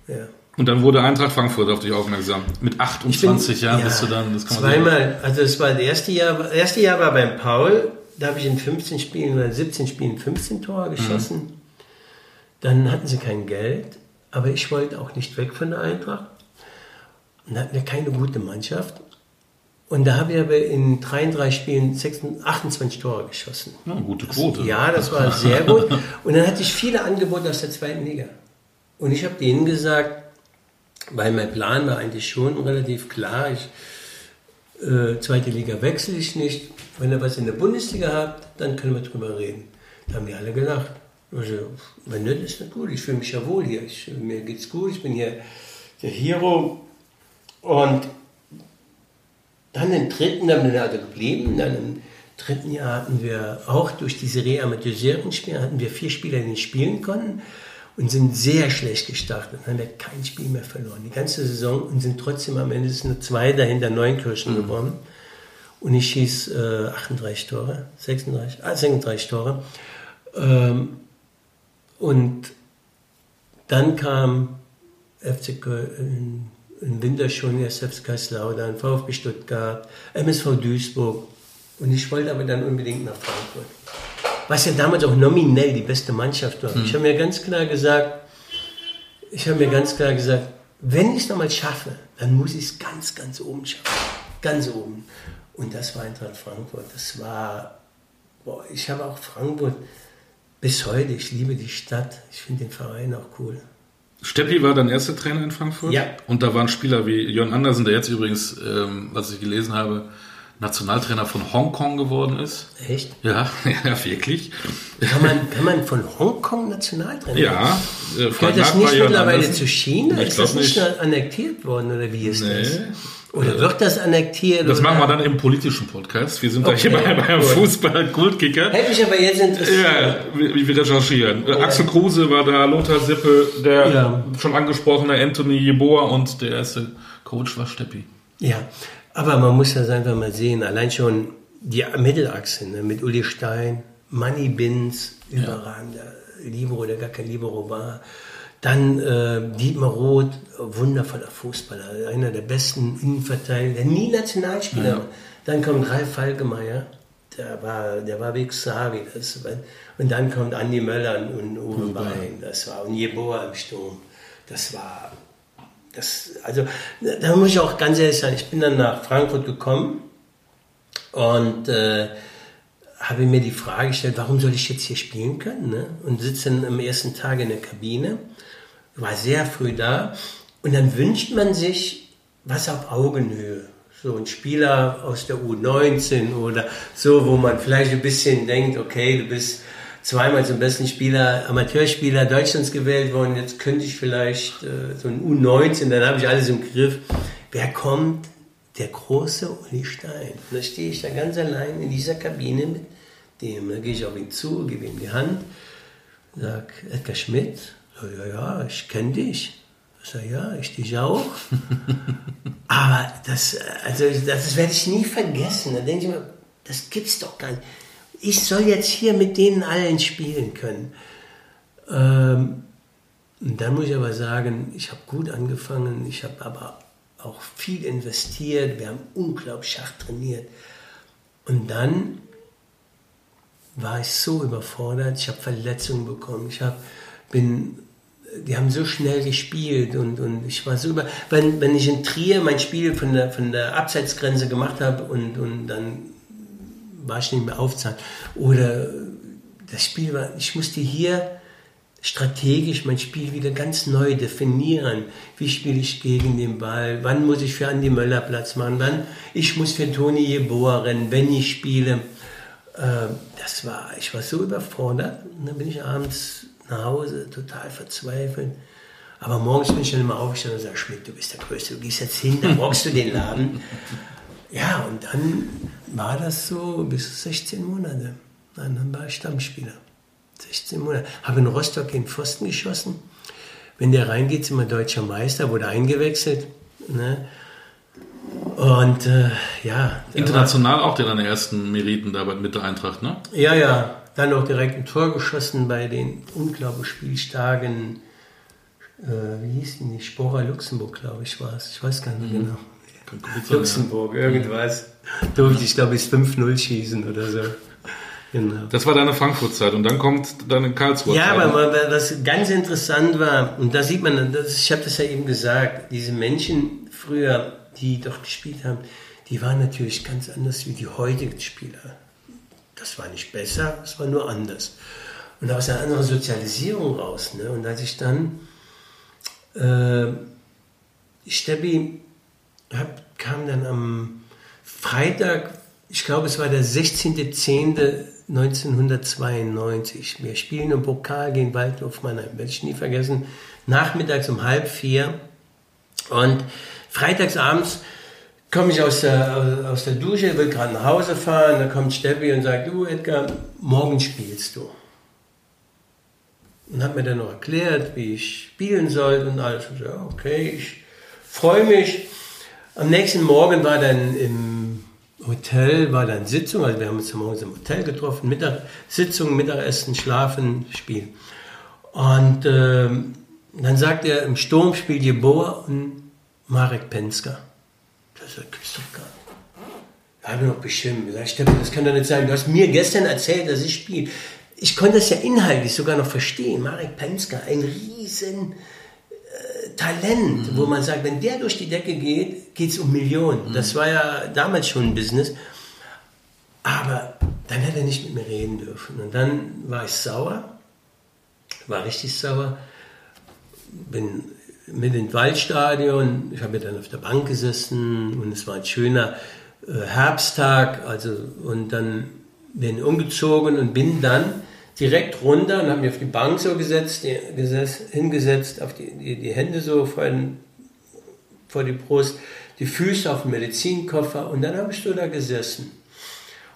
ja. Und dann wurde Eintracht Frankfurt auf dich aufmerksam. Mit 28 Jahren ja, bist du dann. Das kann man zweimal, also das war das erste Jahr. Das erste Jahr war beim Paul. Da habe ich in 15 Spielen oder 17 Spielen 15 Tore geschossen. Mhm. Dann hatten sie kein Geld, aber ich wollte auch nicht weg von der Eintracht. Und hatten wir keine gute Mannschaft. Und da habe ich aber in 33 Spielen 26, 28 Tore geschossen. Ja, gute Quote. Das, ja, das war sehr gut. Und dann hatte ich viele Angebote aus der zweiten Liga. Und ich habe denen gesagt, weil mein Plan war eigentlich schon relativ klar, ich, äh, zweite Liga wechsle ich nicht. Wenn ihr was in der Bundesliga habt, dann können wir drüber reden. Da haben die alle gelacht. Also, wenn nicht, ist das gut. Ich fühle mich ja wohl hier. Ich, mir geht's gut. Ich bin hier der Hero. Und dann im dritten, dann bin ich also geblieben. Dann im dritten Jahr hatten wir auch durch diese Reamateurisieren-Spiele hatten wir vier Spieler, die nicht spielen konnten und sind sehr schlecht gestartet. Dann haben wir kein Spiel mehr verloren. Die ganze Saison und sind trotzdem am Ende nur zwei dahinter Neunkirchen mhm. gewonnen. Und ich schieß äh, 38 Tore, 36, ah, 36 Tore. Ähm, und dann kam FC Köln, im Winter schon SF Kaiserslautern, VfB Stuttgart, MSV Duisburg. Und ich wollte aber dann unbedingt nach Frankfurt. Was ja damals auch nominell die beste Mannschaft war. Hm. Ich habe mir ganz klar gesagt, ich habe mir ganz klar gesagt, wenn ich es nochmal schaffe, dann muss ich es ganz, ganz oben schaffen. Ganz oben. Und das war Eintracht Frankfurt. Das war, boah, ich habe auch Frankfurt bis heute, ich liebe die Stadt. Ich finde den Verein auch cool. Steppi war dein erster Trainer in Frankfurt. Ja. Und da waren Spieler wie Jörn Andersen, der jetzt übrigens, ähm, was ich gelesen habe, Nationaltrainer von Hongkong geworden ist. Echt? Ja, [laughs] ja, wirklich. Kann man, kann man von Hongkong Nationaltrainer Ja. Äh, Gehört das nicht mittlerweile zu China? Ich ist das nicht, nicht annektiert worden oder wie ist nee. das? Oder wird das annektiert? Das oder? machen wir dann im politischen Podcast. Wir sind okay. da hier bei, beim Fußball-Kultkicker. Hätte mich aber jetzt interessiert. Ja, wir, wir recherchieren. Ja. Axel Kruse war da, Lothar Sippe, der ja. schon angesprochene Anthony Jeboa und der erste Coach war Steppi. Ja, aber man muss das einfach mal sehen. Allein schon die Mittelachse ne, mit Uli Stein, Money Bins, überragender ja. Libero, der gar kein Libero war. Dann äh, Dietmar Roth, wundervoller Fußballer, einer der besten Innenverteidiger, der nie Nationalspieler ja. Dann kommt Ralf Falkemeyer, der war, der war wie Xavi. Das, und dann kommt Andi Möller und Uwe Bein, das war, und Jeboa im Sturm. Das war, das, also, da muss ich auch ganz ehrlich sein, ich bin dann nach Frankfurt gekommen und äh, habe mir die Frage gestellt, warum soll ich jetzt hier spielen können? Ne? Und sitze dann am ersten Tag in der Kabine war sehr früh da. Und dann wünscht man sich was auf Augenhöhe. So ein Spieler aus der U19 oder so, wo man vielleicht ein bisschen denkt, okay, du bist zweimal zum besten Spieler, Amateurspieler Deutschlands gewählt worden, jetzt könnte ich vielleicht äh, so ein U19, dann habe ich alles im Griff. Wer kommt? Der große Uli Stein. Und da stehe ich da ganz allein in dieser Kabine mit dem. Da gehe ich auf ihn zu, gebe ihm die Hand, sage, Edgar Schmidt, so, ja, ja, ich kenne dich. Ich sage, ja, ich dich auch. [laughs] Aber das, also das, das werde ich nie vergessen. Da denke ich mir, das gibt's doch gar nicht. Ich soll jetzt hier mit denen allen spielen können. Ähm, und dann muss ich aber sagen, ich habe gut angefangen, ich habe aber auch viel investiert, wir haben unglaublich schach trainiert. Und dann war ich so überfordert, ich habe Verletzungen bekommen, ich hab, bin die haben so schnell gespielt und, und ich war so über. Wenn, wenn ich in Trier mein Spiel von der, von der Abseitsgrenze gemacht habe und, und dann war ich nicht mehr aufzahlen. Oder das Spiel war, ich musste hier strategisch mein Spiel wieder ganz neu definieren. Wie spiele ich gegen den Ball? Wann muss ich für Andi Möller Platz machen? Wann ich muss für Toni Jeboa rennen, wenn ich spiele. Äh, das war, ich war so überfordert. Und dann bin ich abends nach Hause, total verzweifelt. Aber morgens bin ich dann immer aufgestanden und sage, Schmidt, du bist der Größte, du gehst jetzt hin, dann rockst du den Laden. [laughs] Ja, und dann war das so bis 16 Monate. Dann war ich Stammspieler. 16 Monate. Habe in Rostock den Pfosten geschossen. Wenn der reingeht, sind wir deutscher Meister, wurde eingewechselt. Ne? Und äh, ja. International war, auch deine ersten Meriten dabei mit der Eintracht, ne? Ja, ja. Dann noch direkt ein Tor geschossen bei den unglaublich spielstarken, äh, wie hieß die nicht? Spora Luxemburg, glaube ich, war es. Ich weiß gar nicht mhm. genau. Luxemburg, irgendwas. Durfte ich, glaube ich, 5-0 schießen oder so. Genau. Das war deine Frankfurt-Zeit und dann kommt deine Karlsruhe. Ja, aber was ganz interessant war, und da sieht man, das, ich habe das ja eben gesagt, diese Menschen früher, die dort gespielt haben, die waren natürlich ganz anders wie die heutigen Spieler. Das war nicht besser, es war nur anders. Und aus einer anderen Sozialisierung raus. Ne? Und als ich dann äh, Steppi hab, kam dann am Freitag, ich glaube es war der 16.10.1992. Wir spielen im Pokal gegen Waldhof Mannheim, werde ich nie vergessen. Nachmittags um halb vier. Und freitagsabends komme ich aus der, aus der Dusche, will gerade nach Hause fahren, dann kommt Steffi und sagt, du Edgar, morgen spielst du. Und hat mir dann noch erklärt, wie ich spielen soll und alles. Und so, okay, ich freue mich. Am nächsten Morgen war dann im Hotel, war dann Sitzung, also wir haben uns morgens im Hotel getroffen, Mittag, Sitzung, Mittagessen, Schlafen, Spiel. Und ähm, dann sagt er, im Sturm spielt Jeboa und Marek Penska. Das gibt's doch gar nicht. Da habe ich noch beschimpft. Das kann doch nicht sein. Du hast mir gestern erzählt, dass ich spiele. Ich konnte das ja inhaltlich sogar noch verstehen. Marek Penska, ein riesen äh, Talent, mhm. wo man sagt, wenn der durch die Decke geht, geht es um Millionen. Mhm. Das war ja damals schon ein Business. Aber dann hätte er nicht mit mir reden dürfen. Und dann war ich sauer, war richtig sauer, bin mit ins Waldstadion, ich habe dann auf der Bank gesessen und es war ein schöner äh, Herbsttag, also und dann bin umgezogen und bin dann direkt runter und habe mich auf die Bank so gesetzt, die, gesetzt hingesetzt, auf die, die, die Hände so vor, den, vor die Brust, die Füße auf den Medizinkoffer und dann habe ich so da gesessen.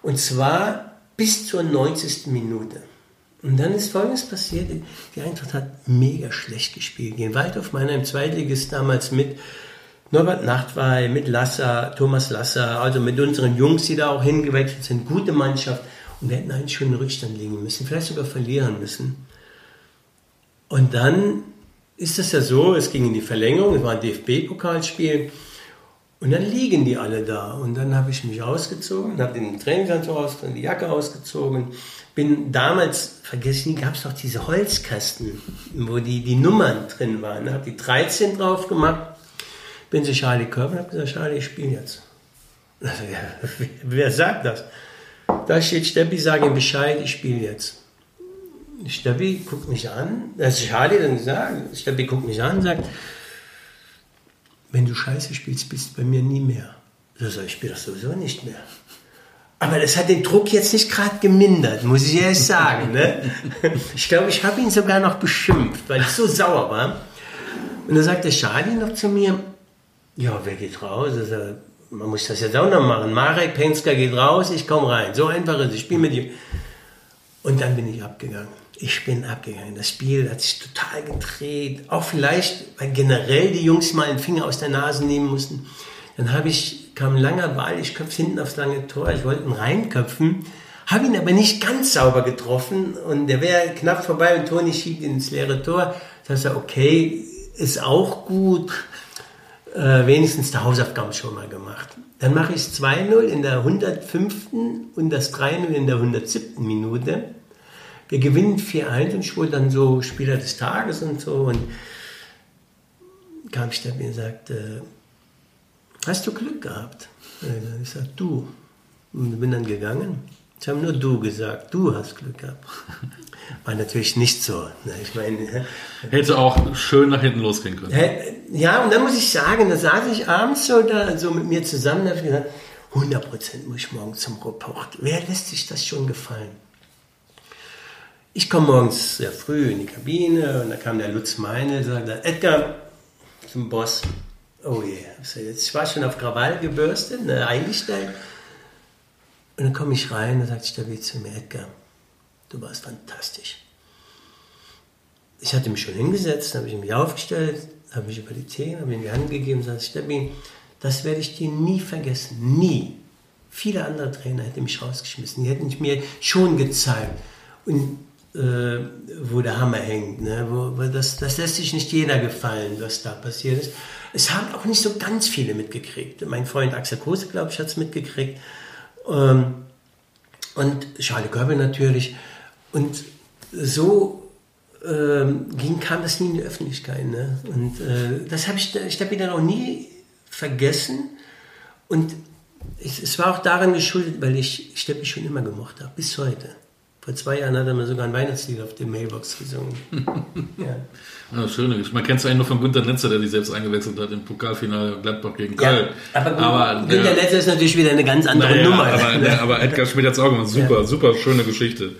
Und zwar bis zur 90. Minute. Und dann ist Folgendes passiert. Die Eintracht hat mega schlecht gespielt. Gehen weiter auf meiner im Zweitligist damals mit Norbert Nachtwey, mit Lasser, Thomas Lasser, also mit unseren Jungs, die da auch hingewechselt sind. Gute Mannschaft. Und wir hätten einen Rückstand liegen müssen, vielleicht sogar verlieren müssen. Und dann ist das ja so, es ging in die Verlängerung, es war ein DFB-Pokalspiel. Und dann liegen die alle da. Und dann habe ich mich ausgezogen, habe den Trainingsanzug ausgezogen, die Jacke ausgezogen. Bin damals, vergessen, gab es noch diese Holzkasten, wo die, die Nummern drin waren. Habe die 13 drauf gemacht. Bin zu Charlie Körper und habe gesagt, Charlie, ich spiele jetzt. [laughs] Also, ja, wer sagt das? Da steht Steppi, sage ihm Bescheid, ich spiele jetzt. Steppi guckt mich an, das ist Charlie dann gesagt, Steppi guckt mich an und sagt, wenn du Scheiße spielst, bist du bei mir nie mehr. So sage ich, spiele das sowieso nicht mehr. Aber das hat den Druck jetzt nicht gerade gemindert, muss ich ehrlich sagen. Ne? Ich glaube, ich habe ihn sogar noch beschimpft, weil ich so sauer war. Und dann sagt der Charlie noch zu mir, ja, wer geht raus? Also, man muss das jetzt auch noch machen. Marek Penska geht raus, ich komme rein. So einfach ist es. Ich spiele mit ihm. Und dann bin ich abgegangen ich bin abgegangen. Das Spiel hat sich total gedreht. Auch vielleicht, weil generell die Jungs mal einen Finger aus der Nase nehmen mussten. Dann habe ich, kam ein langer Ball, ich köpfe hinten aufs lange Tor. Ich wollte ihn reinköpfen, habe ihn aber nicht ganz sauber getroffen. Und der wäre knapp vorbei und Toni schiebt ihn ins leere Tor. Das heißt, okay, ist auch gut. Äh, wenigstens der Hausaufgaben schon mal gemacht. Dann mache ich es 2-0 in der 105. und das 3-0 in der 107. Minute. Wir gewinnen 4-1 und ich wurde dann so Spieler des Tages und so. Und kam ich dann mir und sagte, hast du Glück gehabt? Ich sagte, du. Und bin dann gegangen. Ich habe nur du gesagt, du hast Glück gehabt. [laughs] War natürlich nicht so. Ne? Ich meine, Hätte auch schön nach hinten losgehen können. Ja, und dann muss ich sagen, da saß ich abends so da so mit mir zusammen und habe gesagt, 100% muss ich morgen zum Report. Wer lässt sich das schon gefallen? Ich komme morgens sehr früh in die Kabine und da kam der Lutz Meine und sagte, Edgar, zum Boss. Oh je, yeah. ich war schon auf Krawall gebürstet, ne, eingestellt. Und dann komme ich rein und sagt Stabi zu mir, Edgar, du warst fantastisch. Ich hatte mich schon hingesetzt, habe ich mich aufgestellt, habe mich über die Themen, habe ihm die Hand gegeben und sagte, Stabi, das werde ich dir nie vergessen, nie. Viele andere Trainer hätten mich rausgeschmissen, die hätten mir schon gezeigt. Und äh, wo der Hammer hängt. Ne? Wo, wo das, das lässt sich nicht jeder gefallen, was da passiert ist. Es haben auch nicht so ganz viele mitgekriegt. Mein Freund Axel Kose, glaube ich, hat es mitgekriegt. Ähm, und Charlie Körbel natürlich. Und so ähm, ging, kam das nie in die Öffentlichkeit. Ne? Und äh, das habe ich, ich habe dann auch nie vergessen. Und es, es, war auch daran geschuldet, weil ich Steppi schon immer gemocht habe, bis heute. Vor zwei Jahren hat er mir sogar ein Weihnachtslied auf dem Mailbox gesungen. [laughs] ja. Ja, schön. Man kennt es eigentlich nur von Günter Netzer, der sich selbst eingewechselt hat im Pokalfinale Gladbach gegen Köln. Ja, aber, aber Günter Netzer ist natürlich wieder eine ganz andere naja, Nummer. Aber, aber Edgar Schmidt hat es auch gemacht. Super, ja. super schöne Geschichte.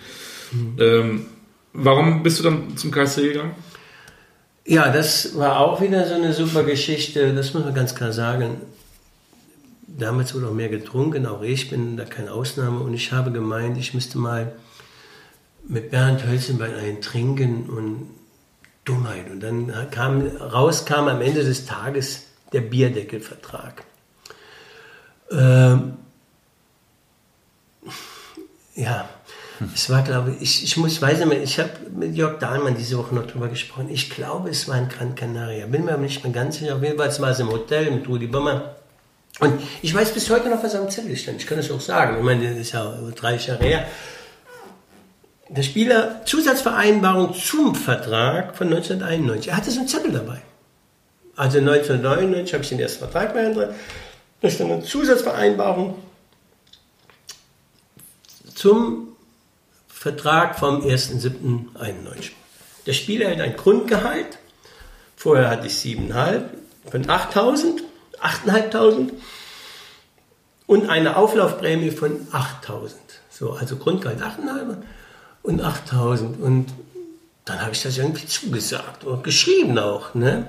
Mhm. Ähm, warum bist du dann zum KSC gegangen? Ja, das war auch wieder so eine super Geschichte. Das muss man ganz klar sagen. Damals wurde auch mehr getrunken, auch ich bin da keine Ausnahme. Und ich habe gemeint, ich müsste mal mit Bernd Hölzenbein ein Trinken und Dummheit. Und dann kam, raus kam am Ende des Tages der Bierdeckelvertrag. Ähm, ja, Hm. Es war, glaube ich, ich muss, weiß nicht mehr, ich habe mit Jörg Dahlmann diese Woche noch drüber gesprochen. Ich glaube, es war in Gran Canaria. Bin mir aber nicht mehr ganz sicher. Auf jeden Fall war es im Hotel mit Rudi Bömer. Und ich weiß bis heute noch, was am Zettel stand. Ich kann das auch sagen. Ich meine, das ist ja drei Jahre her. Der Spieler Zusatzvereinbarung zum Vertrag von 1991. Er hatte so einen Zettel dabei. Also 1999 habe ich den ersten Vertrag beendert. Da stand eine Zusatzvereinbarung zum Vertrag vom 1.7.91. Der Spieler hat ein Grundgehalt. Vorher hatte ich 7,5 von 8.000, 8.500 und eine Auflaufprämie von 8.000. So, also Grundgehalt 8,5 und 8.000. Und dann habe ich das irgendwie zugesagt und geschrieben auch. Ne?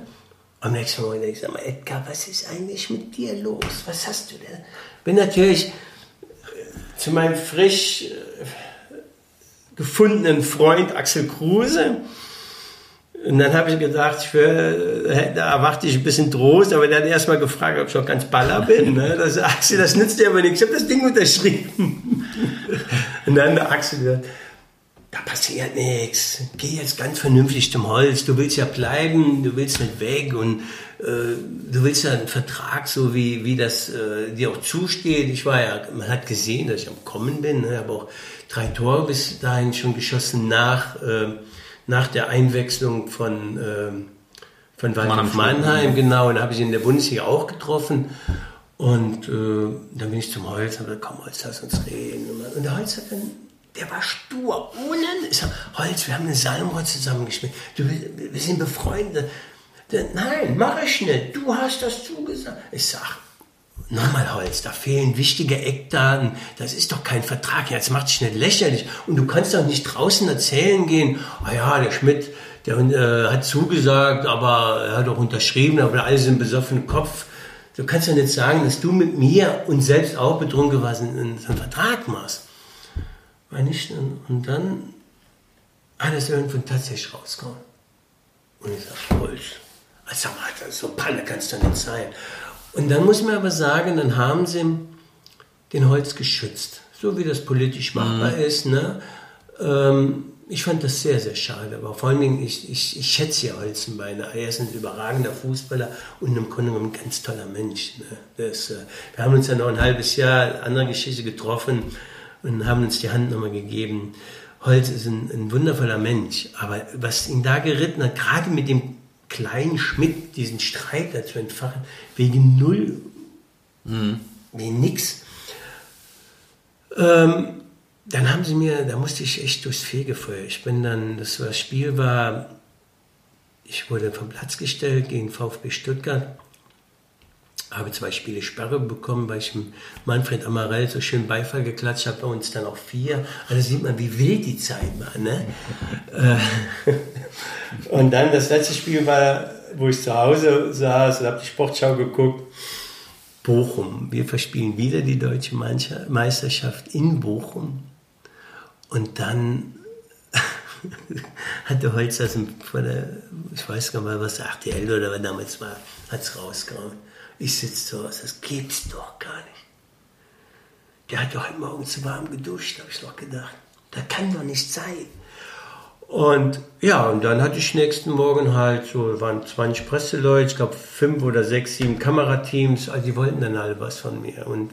Am nächsten Morgen ich, sag mal, Edgar, was ist eigentlich mit dir los? Was hast du denn? Bin natürlich äh, zu meinem frisch äh, gefundenen Freund Axel Kruse. Und dann habe ich gedacht, ich will, äh, da erwarte ich ein bisschen Trost, aber der hat erst mal gefragt, ob ich noch ganz Baller bin. Ne? Das, Axel, das nützt dir aber nichts. Ich habe das Ding unterschrieben. [laughs] Und dann der Axel gesagt, da passiert nichts. Geh jetzt ganz vernünftig zum Holz. Du willst ja bleiben, du willst nicht weg und äh, du willst ja einen Vertrag, so wie, wie das äh, dir auch zusteht. Ich war ja, man hat gesehen, dass ich am Kommen bin. Ne? habe auch drei Tore bis dahin schon geschossen nach, äh, nach der Einwechslung von, äh, von Waldhof Mannheim. Genau, und da habe ich in der Bundesliga auch getroffen. Und äh, dann bin ich zum Holz und gesagt, komm Holz, lass uns reden. Und der Holz hat dann der war stur. Ohne. Ich sag, Holz, wir haben eine Salmrohr zusammengespielt. Du, wir sind befreundet. Nein, mach ich nicht. Du hast das zugesagt. Ich sag, nochmal Holz, da fehlen wichtige Eckdaten. Das ist doch kein Vertrag. Jetzt macht dich nicht lächerlich. Und du kannst doch nicht draußen erzählen gehen, ah ja, der Schmidt, der äh, hat zugesagt, aber er hat auch unterschrieben, aber alle sind besoffen Kopf. Du kannst doch nicht sagen, dass du mit mir und selbst auch betrunken warst, einen Vertrag machst war nicht. Und dann hat es irgendwann tatsächlich rausgekommen. Und ich sage, Holz. Also, so Panne kannst du nicht sein. Und dann muss man aber sagen, dann haben sie den Holz geschützt. So wie das politisch machbar mhm. ist. Ne? Ähm, ich fand das sehr, sehr schade. Aber vor allen Dingen, ich, ich, ich schätze ja Holzenbeine. Er ist ein überragender Fußballer und im Grunde genommen ein ganz toller Mensch. Ne? Das, äh, wir haben uns ja noch ein halbes Jahr, andere Geschichte getroffen und haben uns die Hand nochmal gegeben. Holz ist ein, ein, wundervoller Mensch, aber was ihn da geritten hat, gerade mit dem kleinen Schmidt, diesen Streit da zu entfachen, wegen null, mhm. wegen nix. Ähm, dann haben sie mir, da musste ich echt durchs Fegefeuer. Ich bin dann, das, war, das Spiel war, ich wurde vom Platz gestellt gegen VfB Stuttgart habe zwei Spiele Sperre bekommen, weil ich Manfred Amarell so schön Beifall geklatscht habe, bei uns dann auch vier. Also sieht man, wie wild die Zeit war. Ne? Äh, [laughs] und dann das letzte Spiel war, wo ich zu Hause saß und habe die Sportschau geguckt. Bochum. Wir verspielen wieder die deutsche Meisterschaft in Bochum. Und dann [laughs] hatte Holz aus vor der, ich weiß gar nicht mal, was RTL oder was damals war, hat es rausgehauen ich sitze zu Hause, das gibt's doch gar nicht. Der hat doch heute Morgen zu warm geduscht, habe ich noch gedacht. Das kann doch nicht sein. Und ja, und dann hatte ich nächsten Morgen halt so, waren 20 Presseleute, ich glaube fünf oder sechs, sieben Kamerateams, also die wollten dann alle was von mir. Und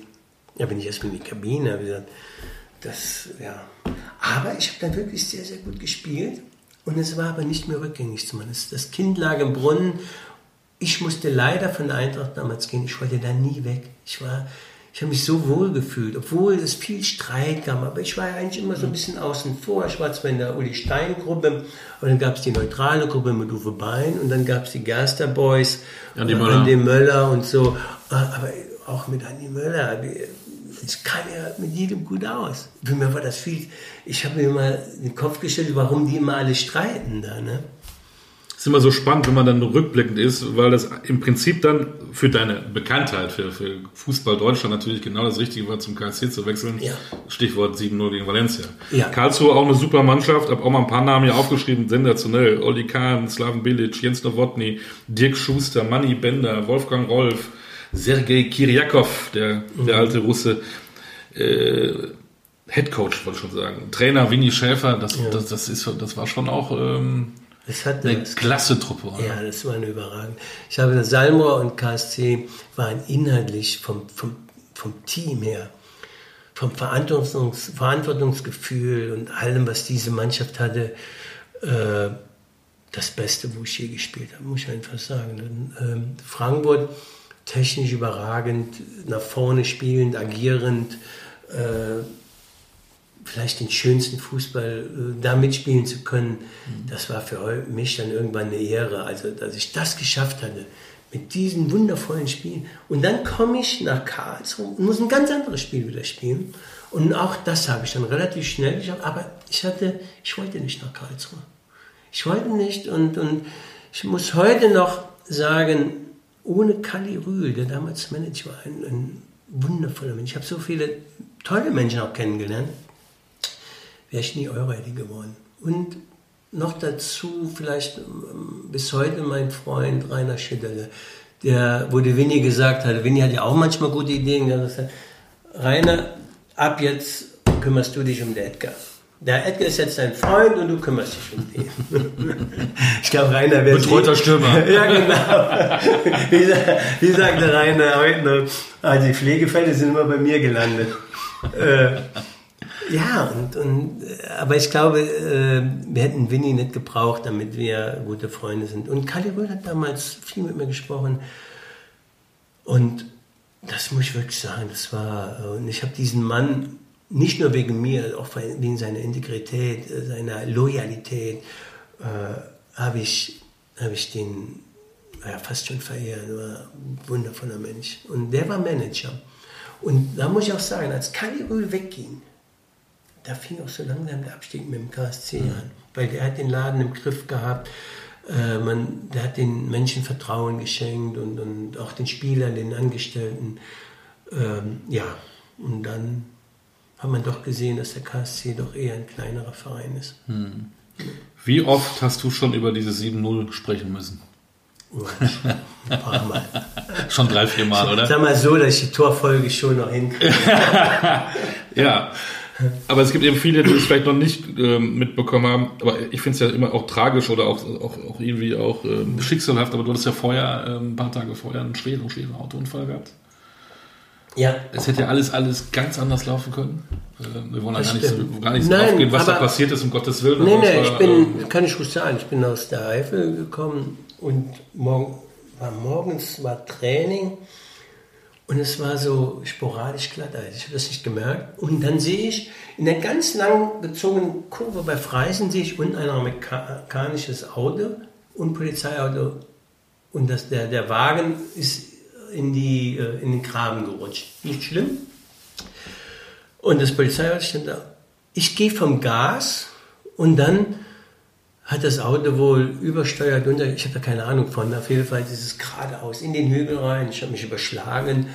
da bin ich erstmal in die Kabine, habe gesagt, das, ja. Aber ich habe dann wirklich sehr, sehr gut gespielt. Und es war aber nicht mehr rückgängig zu machen. Das Kind lag im Brunnen ich musste leider von der Eintracht damals gehen. Ich wollte da nie weg. Ich war, ich habe mich so wohl gefühlt, obwohl es viel Streit gab. Aber ich war ja eigentlich immer so ein bisschen außen vor. Ich war zwar in der Uli Stein Gruppe, und dann gab es die neutrale Gruppe mit Uwe Bein und dann gab es die Gerster Boys, Andi Möller. Andi Möller und so. Aber auch mit Andi Möller. Ich kam ja mit jedem gut aus. Für mich war das viel. Ich habe mir mal den Kopf gestellt, warum die immer alle streiten da. Ne? Ist immer so spannend, wenn man dann rückblickend ist, weil das im Prinzip dann für deine Bekanntheit, für, für Fußball Deutschland natürlich genau das Richtige war, zum KSC zu wechseln. Ja. Stichwort 7-0 gegen Valencia. Ja. Karlsruhe auch eine super Mannschaft, habe auch mal ein paar Namen hier aufgeschrieben, sensationell. Olli Kahn, Slaven Bilic, Jens Nowotny, Dirk Schuster, Manny Bender, Wolfgang Rolf, Sergei Kiriakov, der, mhm. der alte Russe. Äh, Head Coach, wollte ich schon sagen. Trainer Winnie Schäfer, das, ja. das, das, ist, das war schon auch ähm, eine klasse Truppe. Oder? Ja, das war eine überragend. Ich habe Salmrohr und KSC waren inhaltlich vom, vom, vom Team her, vom Verantwortungs, Verantwortungsgefühl und allem, was diese Mannschaft hatte, äh, das Beste, wo ich je gespielt habe, muss ich einfach sagen. Ähm, Frankfurt, technisch überragend, nach vorne spielend, agierend, äh, vielleicht den schönsten Fußball äh, da mitspielen zu können, mhm. das war für mich dann irgendwann eine Ehre. Also, dass ich das geschafft hatte mit diesen wundervollen Spielen. Und dann komme ich nach Karlsruhe und muss ein ganz anderes Spiel wieder spielen. Und auch das habe ich dann relativ schnell geschafft. Aber ich hatte, ich wollte nicht nach Karlsruhe. Ich wollte nicht und, und ich muss heute noch sagen, ohne Kali Rühl, der damals Manager war, ein, ein wundervoller Mensch. Ich habe so viele tolle Menschen auch kennengelernt wäre ich nie Euro-Eddie geworden. Und noch dazu vielleicht ähm, bis heute mein Freund Rainer Schütterle, der, wo die Winnie gesagt hat, Winnie hat ja auch manchmal gute Ideen, der hat gesagt, Rainer, ab jetzt kümmerst du dich um den Edgar. Der Edgar ist jetzt dein Freund und du kümmerst dich um den. [laughs] ich glaube, Rainer wäre... Betreuter Stürmer. [laughs] ja, genau. [laughs] Wie, wie sagt der Rainer heute noch? Also die Pflegefälle sind immer bei mir gelandet. Äh, ja, und, und, äh, aber ich glaube, äh, wir hätten Winnie nicht gebraucht, damit wir gute Freunde sind. Und Kali Röhl hat damals viel mit mir gesprochen. Und das muss ich wirklich sagen, das war, äh, und ich habe diesen Mann nicht nur wegen mir, auch wegen seiner Integrität, seiner Loyalität, äh, habe ich, hab ich den ja, fast schon verehrt. Er war ein wundervoller Mensch. Und der war Manager. Und da muss ich auch sagen, als Kali Röhl wegging, da fing auch so langsam der Abstieg mit dem KSC mhm. an, weil der hat den Laden im Griff gehabt. Äh, man, der hat den Menschen Vertrauen geschenkt und, und auch den Spielern, den Angestellten. Ähm, ja, und dann hat man doch gesehen, dass der KSC doch eher ein kleinerer Verein ist. Mhm. Wie oft hast du schon über diese 7-0 sprechen müssen? ein paar Mal. [laughs] schon drei, vier Mal, oder? Sag mal so, dass ich die Torfolge schon noch hinkriege. [laughs] ja, aber es gibt eben viele, die es vielleicht noch nicht ähm, mitbekommen haben. Aber ich finde es ja immer auch tragisch oder auch, auch, auch irgendwie auch ähm, schicksalhaft. Aber du hattest ja vorher, ähm, ein paar Tage vorher, einen schweren, schweren Autounfall gehabt. Ja. Es hätte ja alles, alles ganz anders laufen können. Äh, wir wollen da gar nicht, so, gar nicht so Nein, aufgehen, was da passiert ist, um Gottes Willen. Nee, nee, ich bin, ähm, kann ich gut sagen, ich bin aus der Eifel gekommen und morgen, war morgens war Training und es war so sporadisch glatt, also ich habe das nicht gemerkt. Und dann sehe ich in der ganz lang gezogenen Kurve bei Freisen, sehe ich unten ein amerikanisches Auto und Polizeiauto. Und das, der, der Wagen ist in, die, äh, in den Graben gerutscht. Nicht schlimm. Und das Polizeiauto stand da. Ich gehe vom Gas und dann hat das Auto wohl übersteuert und ich habe da keine Ahnung von. Auf jeden Fall ist es geradeaus in den Hügel rein. Ich habe mich überschlagen.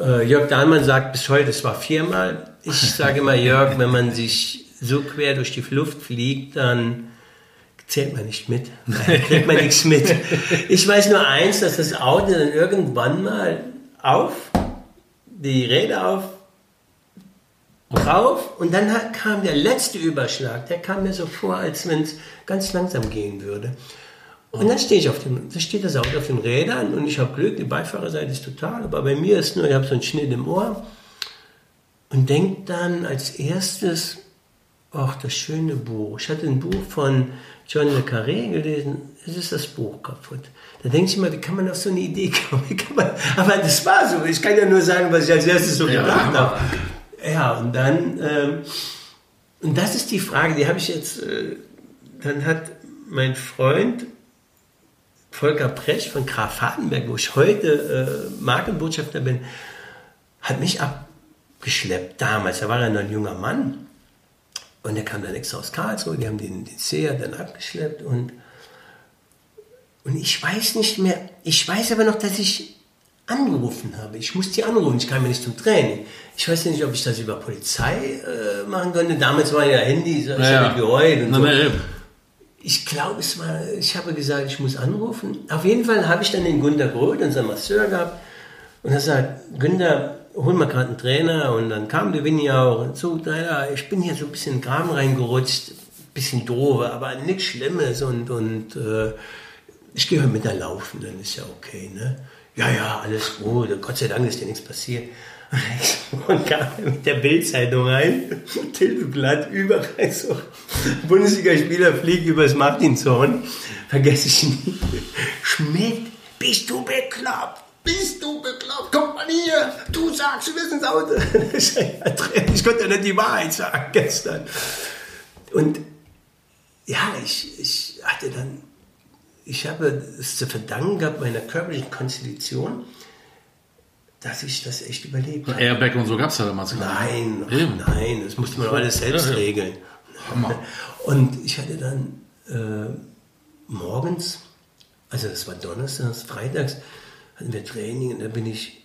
Äh, Jörg Dahlmann sagt bis heute, es war viermal. Ich [laughs] sage immer, Jörg, wenn man sich so quer durch die Luft fliegt, dann zählt man nicht mit. [laughs] Dann kriegt man nichts mit. Ich weiß nur eins, dass das Auto dann irgendwann mal auf, die Räder auf, drauf und dann kam der letzte Überschlag. Der kam mir so vor, als wenn es ganz langsam gehen würde. Und dann stehe ich auf dem, da steht das Auto auf den Rädern und ich habe Glück, die Beifahrerseite ist total, aber bei mir ist nur, ich habe so einen Schnitt im Ohr und denke dann als erstes, ach, das schöne Buch. Ich hatte ein Buch von John le Carré gelesen, es ist das Buch kaputt. Da denke ich immer, wie kann man auf so eine Idee kommen? Aber das war so, ich kann ja nur sagen, was ich als erstes so ja, gedacht habe. Ja, und dann, ähm, und das ist die Frage, die habe ich jetzt, äh, dann hat mein Freund Volker Presch von Graf Hardenberg, wo ich heute äh, Markenbotschafter bin, hat mich abgeschleppt damals. Da war er noch ein junger Mann. Und der kam dann extra aus Karlsruhe, die haben den, den Seher dann abgeschleppt und, und ich weiß nicht mehr, ich weiß aber noch, dass ich angerufen habe. Ich musste die anrufen, ich kam ja nicht zum Training. Ich weiß nicht, ob ich das über Polizei äh, machen könnte. Damals waren ja Handys, so naja. wie heute. Und so. Na, ich glaube, es war, ich habe gesagt, ich muss anrufen. Auf jeden Fall habe ich dann den Günter geholt, unseren Masseur gehabt, und er sagt, Günter, holen wir gerade einen Trainer und dann kam der Winnie auch und so, naja, ich bin hier so ein bisschen in den Graben reingerutscht, bisschen doof, aber nichts Schlimmes und, und äh, ich gehe heute mit der laufen, dann ist ja okay, ne? Ja, ja, alles gut, Gott sei Dank ist dir nichts passiert. [laughs] Und kam mit der Bildzeitung rein, [laughs] Titelblatt, überall so, Bundesligaspieler fliegt übers Martinshorn, vergesse ich nie. Schmidt, bist du bekloppt? Bist du bekloppt? Komm mal hier, du sagst, du bist ins Auto. [laughs] Ich konnte ja nicht die Wahrheit sagen gestern. Und ja, ich, ich hatte dann, ich habe es zu verdanken gehabt meiner körperlichen Konstitution, dass ich das echt überlebt habe. Airbag und so gab es ja damals Nein, Eben. nein, das musste man alles selbst ja, regeln. Hammer. Und ich hatte dann äh, morgens, also das war donnerstags, freitags, hatten wir Training und da bin ich,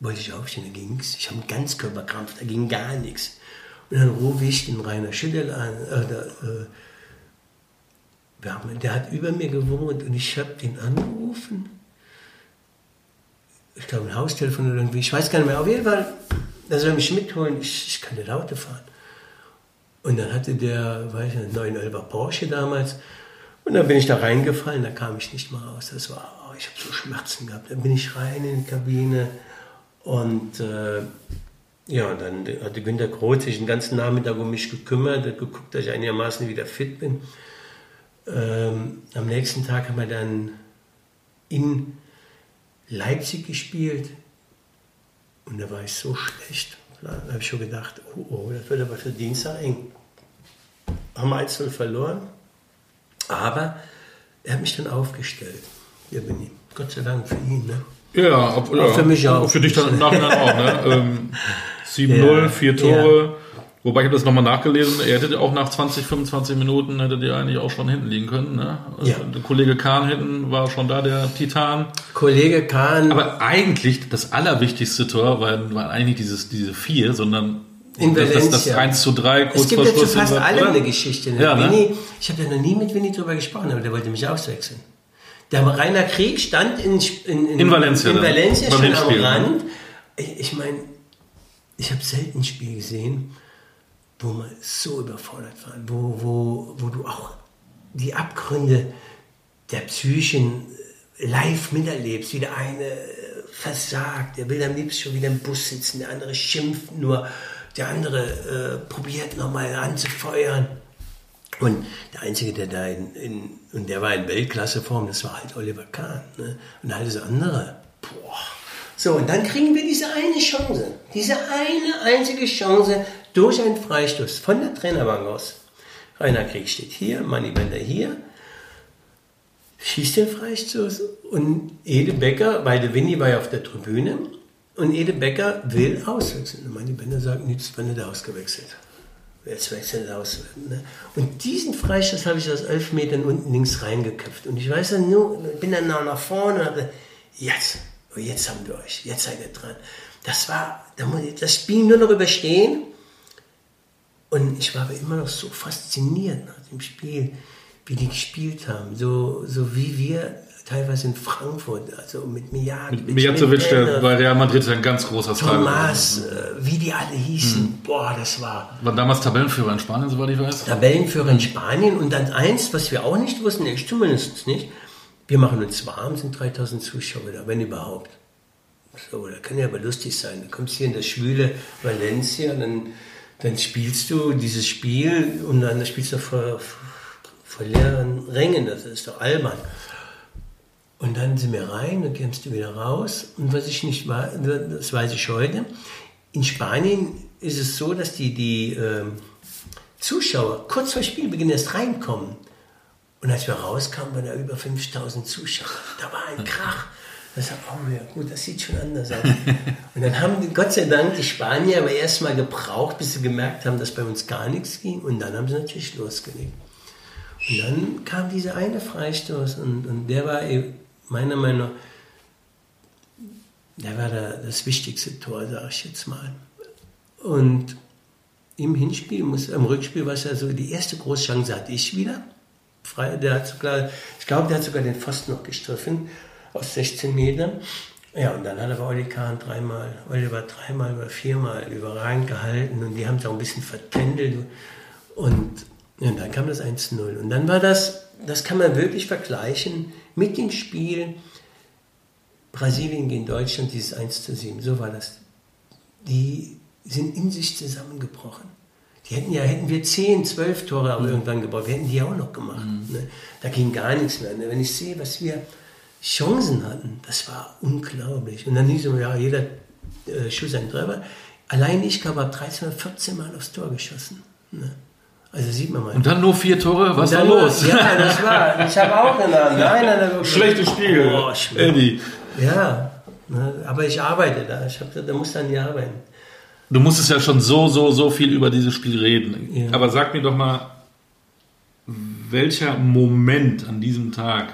wollte ich aufstehen, da ging es. Ich habe einen Ganzkörperkrampf, da ging gar nichts. Und dann rufe ich den Rainer Schüttel an, äh, äh, der hat über mir gewohnt und ich habe den angerufen. Ich glaube, ein Haustelefon oder irgendwie, ich weiß gar nicht mehr. Auf jeden Fall, er soll mich mitholen, ich, ich kann nicht Auto fahren. Und dann hatte der, weiß ich, einen 911er Porsche damals. Und dann bin ich da reingefallen, da kam ich nicht mehr raus. Das war, oh, ich habe so Schmerzen gehabt. Dann bin ich rein in die Kabine und äh, ja, dann hatte Günter Groth sich den ganzen Nachmittag um mich gekümmert, hat geguckt, dass ich einigermaßen wieder fit bin. Ähm, am nächsten Tag haben wir dann in Leipzig gespielt und da war ich so schlecht. Da habe ich schon gedacht, oh, oh, das wird aber für Dienstag eng. Haben 1 verloren, aber er hat mich dann aufgestellt. Hier bin ich. Gott sei Dank für ihn. Ne? Ja, ob, ja, für mich auch. Für dich dann im Nachhinein auch. Ne? [laughs] Ähm, 7-0, ja, vier Tore. Ja. Wobei ich habe das nochmal nachgelesen, er hätte auch nach 20, 25 Minuten hätte der eigentlich auch schon hinten liegen können. Ne? Also ja. Der Kollege Kahn hinten war schon da, der Titan. Kollege Kahn. Aber eigentlich das allerwichtigste Tor war, war eigentlich dieses, diese vier, sondern in das, Valencia. Das, das 1 zu 3 kurz Es gibt ja zu fast allem eine Geschichte. Ne? Ja, ne? Winnie, ich habe ja noch nie mit Winnie drüber gesprochen, aber der wollte mich auswechseln. Der Rainer Krieg stand in, in, in, in Valencia, in Valencia schon am Rand. Ich, ich meine, ich habe selten ein Spiel gesehen, wo man so überfordert war, wo, wo, wo du auch die Abgründe der Psychen live miterlebst, wie der eine versagt, der will am liebsten schon wieder im Bus sitzen, der andere schimpft nur, der andere äh, probiert nochmal anzufeuern. Und der Einzige, der da in, in, und der war in Weltklasseform, das war halt Oliver Kahn. Ne? Und alles andere, boah. So, und dann kriegen wir diese eine Chance, diese eine einzige Chance durch einen Freistoß von der Trainerbank aus. Rainer Krieg steht hier, Manni Bender hier, schießt den Freistoß und Ede Becker, weil der Winnie war ja auf der Tribüne, und Ede Becker will auswechseln. Und Manni Bender sagt, nichts, wenn nicht ausgewechselt. Jetzt wechselt aus. Ne? Und diesen Freistoß habe ich aus elf Metern unten links reingeköpft. Und ich weiß dann nur, bin dann nach vorne und habe jetzt, jetzt haben wir euch, jetzt seid ihr dran. Das war, das Spiel nur noch überstehen und ich war aber immer noch so fasziniert nach dem Spiel, wie die gespielt haben. So, so wie wir teilweise in Frankfurt, also mit Mijatovic. Mit Mijatovic, der bei Real Madrid ein ganz großer Star Thomas, äh, wie die alle hießen, hm. boah, das war... War damals Tabellenführer in Spanien, soweit ich weiß. Tabellenführer in Spanien und dann eins, was wir auch nicht wussten, ich zumindest nicht, wir machen uns warm, sind 3000 Zuschauer da, wenn überhaupt. So, da kann ja aber lustig sein. Du kommst hier in das schwüle Valencia, dann dann spielst du dieses Spiel und dann spielst du vor, vor leeren Rängen, das ist doch albern. Und dann sind wir rein, dann kommst du wieder raus. Und was ich nicht weiß, das weiß ich heute, in Spanien ist es so, dass die, die äh, Zuschauer kurz vor Spielbeginn erst reinkommen. Und als wir rauskamen, waren da über 5000 Zuschauer. Da war ein Krach. Da sagt, oh ja, gut, das sieht schon anders aus. [laughs] und dann haben Gott sei Dank die Spanier aber erstmal gebraucht, bis sie gemerkt haben, dass bei uns gar nichts ging. Und dann haben sie natürlich losgelegt. Und dann kam dieser eine Freistoß und, und der war meiner Meinung nach, der war der, das wichtigste Tor, sage ich jetzt mal. Und im Hinspiel, muss, im Rückspiel war es ja so, die erste große Chance hatte ich wieder. Frei, der hat sogar, ich glaube, der hat sogar den Pfosten noch gestriffen aus 16 Metern. Ja, und dann hat aber Olli Kahn dreimal, Oliver dreimal oder viermal überragend gehalten und die haben es auch ein bisschen vertändelt. Und ja, dann kam das 1-0. Und dann war das, das kann man wirklich vergleichen mit dem Spiel Brasilien gegen Deutschland, dieses 1 7. So war das. Die sind in sich zusammengebrochen. Die hätten ja, hätten wir 10, 12 Tore aber mhm. irgendwann gebaut, wir hätten die auch noch gemacht. Mhm. Ne? Da ging gar nichts mehr. Ne? Wenn ich sehe, was wir Chancen hatten, das war unglaublich. Und dann hieß es, ja, jeder äh, Schuss ein Treffer. Allein ich habe 13 oder 14 Mal aufs Tor geschossen. Ne? Also sieht man mal. Und dann nur vier Tore, was war los? Ja, das war, ich habe auch genannt. Nein, nein, nein, Schlechtes Spiel, oh, Eddie. Ja, ne, aber ich arbeite da. Ich hab, da muss dann nie arbeiten. Du musstest ja schon so, so, so viel über dieses Spiel reden. Ja. Aber sag mir doch mal, welcher Moment an diesem Tag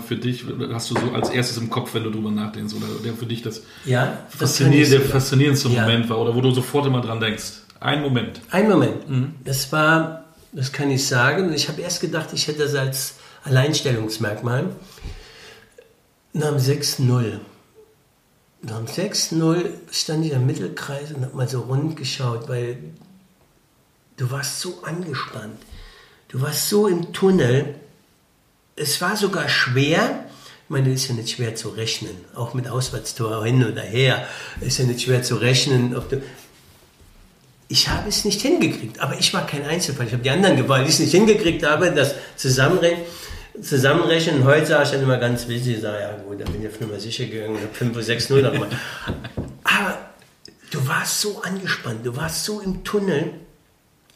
für dich, hast du so als erstes im Kopf, wenn du drüber nachdenkst, oder der für dich das, ja, das faszinierende, der faszinierendste ja. Moment war, oder wo du sofort immer dran denkst? Ein Moment. Ein Moment. Mhm. Das war, das kann ich sagen, ich habe erst gedacht, ich hätte das als Alleinstellungsmerkmal. Nach dem 6-0 nach dem 6-0 stand ich am Mittelkreis und habe mal so rund geschaut, weil du warst so angespannt. Du warst so im Tunnel. Es war sogar schwer. Ich meine, es ist ja nicht schwer zu rechnen. Auch mit Auswärtstor hin oder her. Ist ja nicht schwer zu rechnen. ich habe es nicht hingekriegt. Aber ich war kein Einzelfall. Ich habe die anderen gewollt, die es nicht hingekriegt haben, das Zusammenrennen zusammenrechnen. Heute sage ich dann immer ganz witzig, ich sage, ja gut, da bin ich auf Nummer sicher gegangen, 5 oder 6 0 nochmal. Aber du warst so angespannt, du warst so im Tunnel.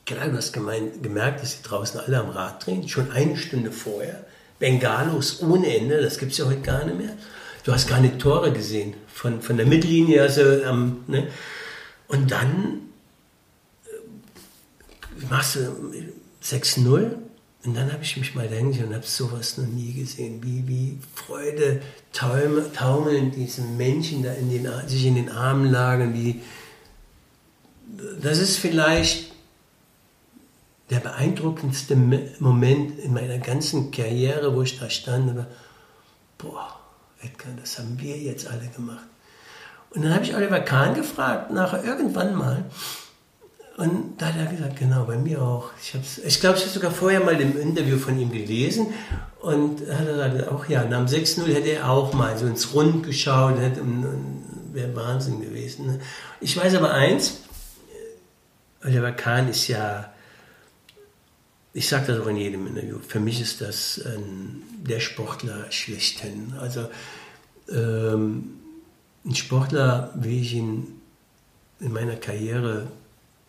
Klar, du hast gemeint, gemerkt, dass sie draußen alle am Rad drehen, schon eine Stunde vorher. Bengalos ohne Ende, das gibt es ja heute gar nicht mehr. Du hast gar nicht Tore gesehen, von, von der Mittellinie, also, ähm, ne? Und dann äh, machst du 6-0 und dann habe ich mich mal denken und habe sowas noch nie gesehen, wie, wie Freude taumeln, taumeln diese Menschen da in den, sich in den Armen lagen, wie, das ist vielleicht der beeindruckendste Moment in meiner ganzen Karriere, wo ich da stand und war, boah, Edgar, das haben wir jetzt alle gemacht. Und dann habe ich Oliver Kahn gefragt, nachher irgendwann mal, und da hat er gesagt, genau, bei mir auch. Ich, ich glaube, ich habe sogar vorher mal im Interview von ihm gelesen und hat er gesagt, auch ja, nach dem 6-0 hätte er auch mal so ins Rund geschaut, hätte, wäre Wahnsinn gewesen. Ne? Ich weiß aber eins, Oliver Kahn ist ja, ich sage das auch in jedem Interview, für mich ist das ähm, der Sportler schlechthin. Also ähm, ein Sportler, wie ich ihn in meiner Karriere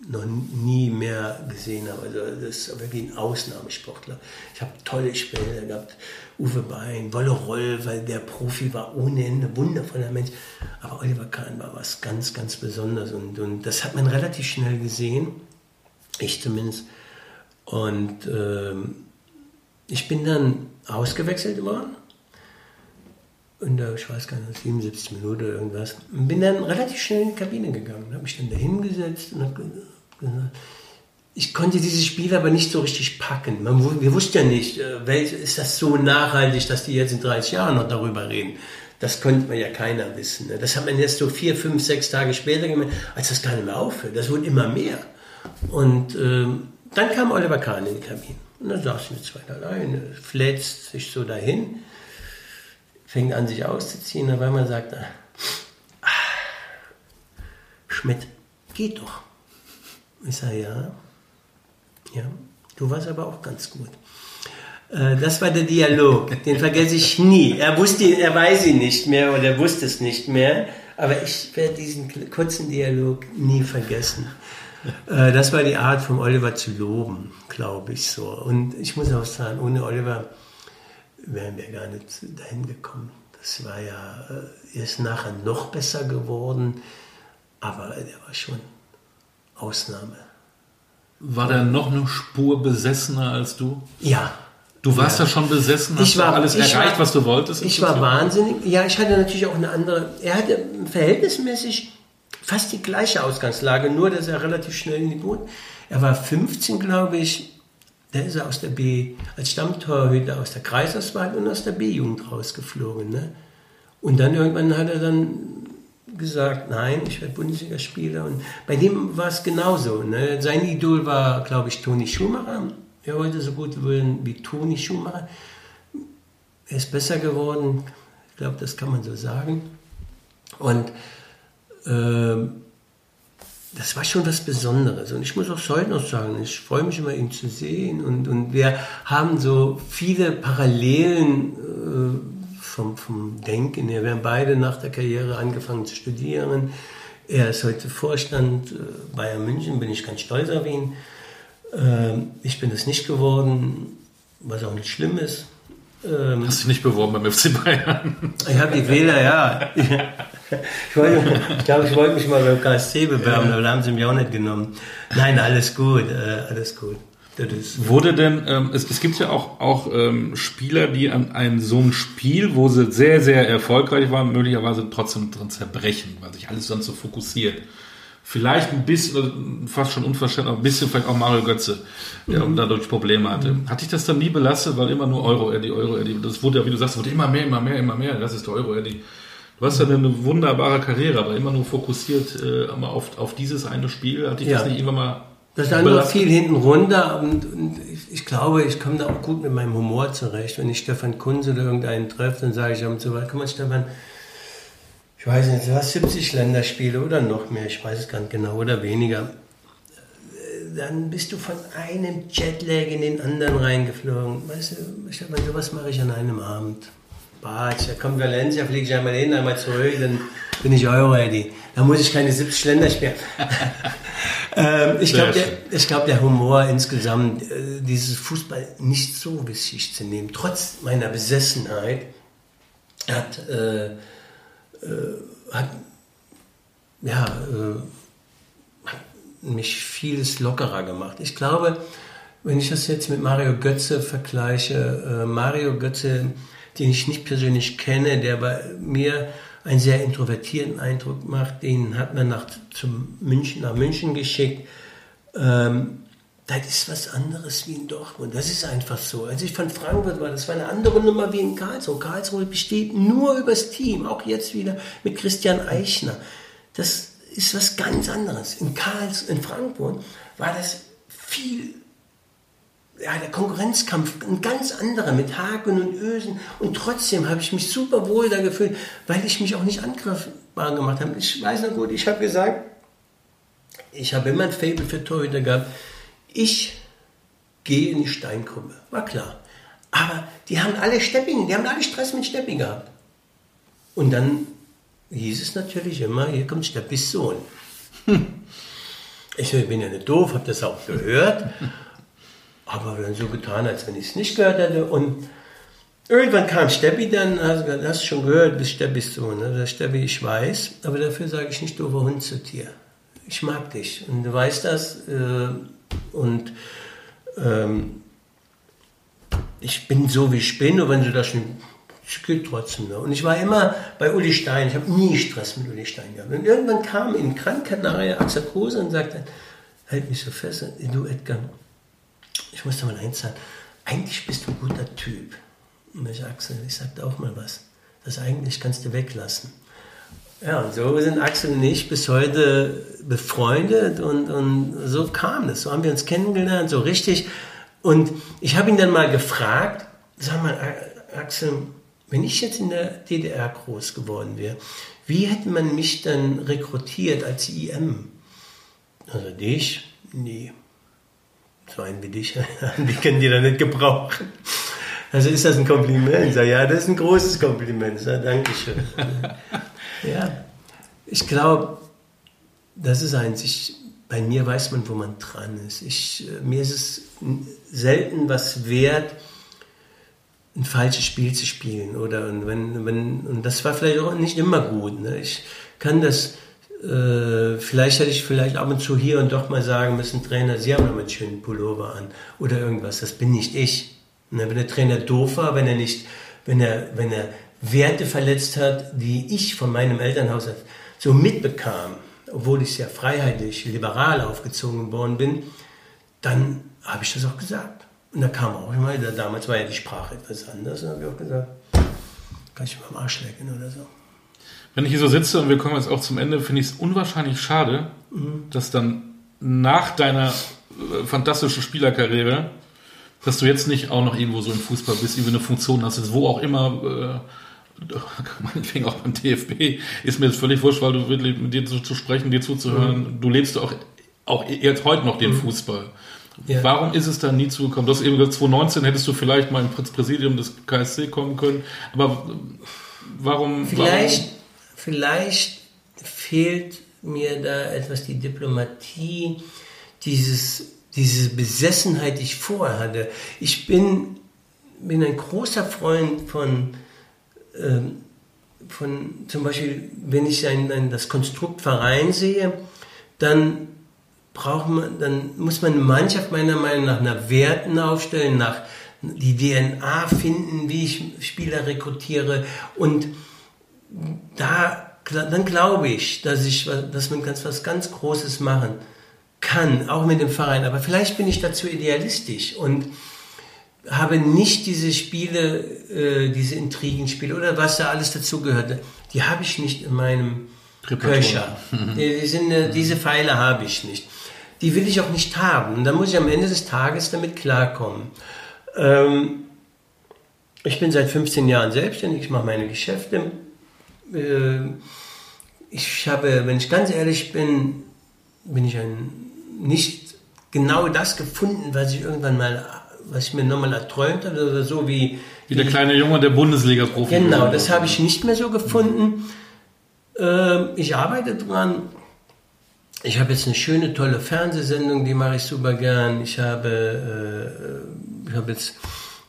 noch nie mehr gesehen habe. Also das ist wirklich ein Ausnahmesportler. Ich habe tolle Spieler gehabt. Uwe Bein, Wolle Roll, weil der Profi war ohne Ende, wundervoller Mensch. Aber Oliver Kahn war was ganz, ganz Besonderes und, und das hat man relativ schnell gesehen. Ich zumindest. Und ähm, ich bin dann ausgewechselt worden. Und da, ich weiß gar nicht, 77 Minuten oder irgendwas. Und bin dann relativ schnell in die Kabine gegangen. Habe mich dann da hingesetzt und habe gesagt, ich konnte dieses Spiel aber nicht so richtig packen. Man, wir wussten ja nicht, äh, welch, ist das so nachhaltig, dass die jetzt in 30 Jahren noch darüber reden. Das konnte man ja keiner wissen. Ne? Das hat man erst so vier, fünf, sechs Tage später gemerkt, als das gar nicht mehr aufhört. Das wurde immer mehr. Und ähm, dann kam Oliver Kahn in die Kabine. Und dann saßen wir zwei alleine, flätzt sich so dahin fängt an, sich auszuziehen, aber man sagt, ah, Schmidt, geht doch. Ich sage, ja, ja, du warst aber auch ganz gut. Äh, das war der Dialog, den vergesse ich nie. Er wusste, er weiß ihn nicht mehr oder er wusste es nicht mehr, aber ich werde diesen kurzen Dialog nie vergessen. Äh, das war die Art von Oliver zu loben, glaube ich so. Und ich muss auch sagen, ohne Oliver wären wir gar nicht dahin gekommen. Das war ja, er ist nachher noch besser geworden, aber er war schon Ausnahme. War der noch eine Spur besessener als du? Ja. Du warst ja, ja schon besessen, hast ich war, alles erreicht, war, was du wolltest? Ich war wahnsinnig. Ja, ich hatte natürlich auch eine andere. Er hatte verhältnismäßig fast die gleiche Ausgangslage, nur dass er relativ schnell in die Boot. Er war 15, glaube ich, der ist aus der B, als Stammtorhüter aus der Kreisauswahl und aus der B-Jugend rausgeflogen. Ne? Und dann irgendwann hat er dann gesagt, nein, ich werde Bundesligaspieler. Und bei dem war es genauso. Ne? Sein Idol war, glaube ich, Toni Schumacher. Er wollte so gut werden wie Toni Schumacher. Er ist besser geworden. Ich glaube, das kann man so sagen. Und das war schon was Besonderes. Und ich muss auch heute noch sagen, ich freue mich immer, ihn zu sehen. Und, und wir haben so viele Parallelen äh, vom, vom Denken her. Wir haben beide nach der Karriere angefangen zu studieren. Er ist heute Vorstand äh, Bayern München, bin ich ganz stolz auf ihn. Äh, ich bin es nicht geworden, was auch nicht schlimm ist. Ähm, Hast du nicht beworben beim FC Bayern? Ich habe die Wähler, ja. [laughs] Ich, wollte, ich glaube, ich wollte mich mal beim KSC bewerben, aber da haben sie mich auch nicht genommen. Nein, alles gut, äh, alles gut. Wurde denn, ähm, es, es, gibt ja auch, auch ähm, Spieler, die an einem so einem Spiel, wo sie sehr, sehr erfolgreich waren, möglicherweise trotzdem drin zerbrechen, weil sich alles sonst so fokussiert. Vielleicht ein bisschen, fast schon unverständlich, aber ein bisschen vielleicht auch Mario Götze, der mhm. dadurch Probleme hatte. Mhm. Hat dich das dann nie belastet, weil immer nur Euro-Eddy, Euro-Eddy, das wurde ja, wie du sagst, wurde immer mehr, immer mehr, immer mehr, das ist der Euro-Eddy. Du hast ja eine wunderbare Karriere, aber immer nur fokussiert äh, auf, auf dieses eine Spiel. Hat dich ja. das nicht immer mal. Das ist dann noch viel hinten runter und, und ich, ich, glaube, ich komme da auch gut mit meinem Humor zurecht. Wenn ich Stefan Kunze oder irgendeinen treffe, dann sage ich ihm so, guck mal Stefan, ich weiß nicht, du hast 70 Länderspiele oder noch mehr, ich weiß es gar nicht genau, oder weniger. Dann bist du von einem Jetlag in den anderen reingeflogen. Weißt du, Stefan, sowas mache ich an einem Abend. Batsch, da kommt Valencia, fliege ich einmal hin, einmal zurück, dann bin ich Euro-Ready. Da muss ich keine 70 Länder spielen. [laughs] ähm, ich glaube, der, glaub, der Humor insgesamt, äh, dieses Fußball nicht so wichtig zu nehmen, trotz meiner Besessenheit, hat, äh, äh, hat, ja, äh, hat mich vieles lockerer gemacht. Ich glaube, wenn ich das jetzt mit Mario Götze vergleiche, äh, Mario Götze den ich nicht persönlich kenne, der bei mir einen sehr introvertierten Eindruck macht. Den hat man nach, zum München, nach München geschickt. Ähm, das ist was anderes wie in Dortmund. Das ist einfach so. Als ich von Frankfurt war, das war eine andere Nummer wie in Karlsruhe. Karlsruhe besteht nur übers Team, auch jetzt wieder mit Christian Eichner. Das ist was ganz anderes. In Karls, in Frankfurt war das viel ja, der Konkurrenzkampf ein ganz anderer mit Haken und Ösen. Und trotzdem habe ich mich super wohl da gefühlt, weil ich mich auch nicht angreifbar gemacht habe. Ich weiß noch gut, ich habe gesagt, ich habe immer ein Fable für Torhüter gehabt. Ich gehe in die Steingruppe. War klar. Aber die haben alle Stepping, die haben alle Stress mit Stepping gehabt. Und dann hieß es natürlich immer, hier kommt Steppis Sohn. [laughs] Hm. Ich bin ja nicht doof, habe das auch gehört aber dann so getan, als wenn ich es nicht gehört hätte. Und irgendwann kam Steppi dann, hast du schon gehört, bis Steppis Sohn. Ne? Steppi, ich weiß, aber dafür sage ich nicht doofer Hund zu dir. Ich mag dich und du weißt das. Äh, und ähm, ich bin so, wie ich bin, und wenn du das schon es geht trotzdem. Ne? Und ich war immer bei Uli Stein, ich habe nie Stress mit Uli Stein gehabt. Und irgendwann kam in Krankheitenreihe Axel Kruse und sagte, halt mich so fest, du Edgar, ich muss dir mal eins sagen, eigentlich bist du ein guter Typ. Und ich Axel, ich sagte auch mal was. Das eigentlich kannst du weglassen. Ja, und so sind Axel und ich bis heute befreundet und, und so kam es. So haben wir uns kennengelernt, so richtig. Und ich habe ihn dann mal gefragt, sag mal, Axel, wenn ich jetzt in der DDR groß geworden wäre, wie hätte man mich dann rekrutiert als IM? Also dich? Nee so einen wie dich, [laughs] die können die da nicht gebrauchen. Also ist das ein Kompliment? Sag, ja, das ist ein großes Kompliment. Sag, Dankeschön. [laughs] ja, ich glaube, das ist eins. Ich, bei mir weiß man, wo man dran ist. Ich, mir ist es selten was wert, ein falsches Spiel zu spielen. Oder und wenn, wenn, und das war vielleicht auch nicht immer gut. Ne? Ich kann das äh, vielleicht hätte ich vielleicht ab und zu hier und doch mal sagen müssen, Trainer, Sie haben noch einen schönen Pullover an oder irgendwas. Das bin nicht ich. Ne, wenn der Trainer doof war, wenn er nicht, wenn er, wenn er Werte verletzt hat, die ich von meinem Elternhaus so mitbekam, obwohl ich sehr freiheitlich, liberal aufgezogen worden bin, dann habe ich das auch gesagt. Und da kam auch immer, damals war ja die Sprache etwas anders, und habe ich auch gesagt, kann ich mal am Arsch lecken oder so. Wenn ich hier so sitze und wir kommen jetzt auch zum Ende, finde ich es unwahrscheinlich schade, mhm. dass dann nach deiner äh, fantastischen Spielerkarriere, dass du jetzt nicht auch noch irgendwo so im Fußball bist, irgendwie eine Funktion hast, wo auch immer, äh, [laughs] meinetwegen auch beim DFB, ist mir jetzt völlig wurscht, weil du wirklich mit dir zu, zu sprechen, dir zuzuhören, mhm. du lebst auch, auch jetzt heute noch den mhm. Fußball. Ja. Warum ist es da nie zugekommen? Du hast eben gesagt, 2019 hättest du vielleicht mal ins Präsidium des KSC kommen können, aber warum? Vielleicht, warum? Vielleicht fehlt mir da etwas die Diplomatie, dieses, diese Besessenheit, die ich vorher hatte. Ich bin, bin ein großer Freund von, ähm, von zum Beispiel, wenn ich ein, ein, das Konstrukt Verein sehe, dann braucht man, dann muss man eine Mannschaft meiner Meinung nach nach Werten aufstellen, nach die DNA finden, wie ich Spieler rekrutiere und da, dann glaube ich, dass ich, dass man ganz was ganz Großes machen kann, auch mit dem Verein. Aber vielleicht bin ich dazu idealistisch und habe nicht diese Spiele, äh, diese Intrigenspiele oder was da alles dazu gehört. Die habe ich nicht in meinem Köcher. [laughs] Die, die sind, äh, diese Pfeile habe ich nicht die will ich auch nicht haben. Und dann muss ich am Ende des Tages damit klarkommen. Ähm, ich bin seit 15 Jahren selbstständig, ich mache meine Geschäfte. Äh, ich habe, wenn ich ganz ehrlich bin, bin ich ein, nicht genau das gefunden, was ich irgendwann mal, was ich mir nochmal erträumt habe, oder so wie. Wie der kleine Junge der Bundesliga-Profi. Genau, das habe ich nicht mehr so gefunden. Äh, ich arbeite dran ich habe jetzt eine schöne, tolle Fernsehsendung, die mache ich super gern. Ich habe, äh, ich habe jetzt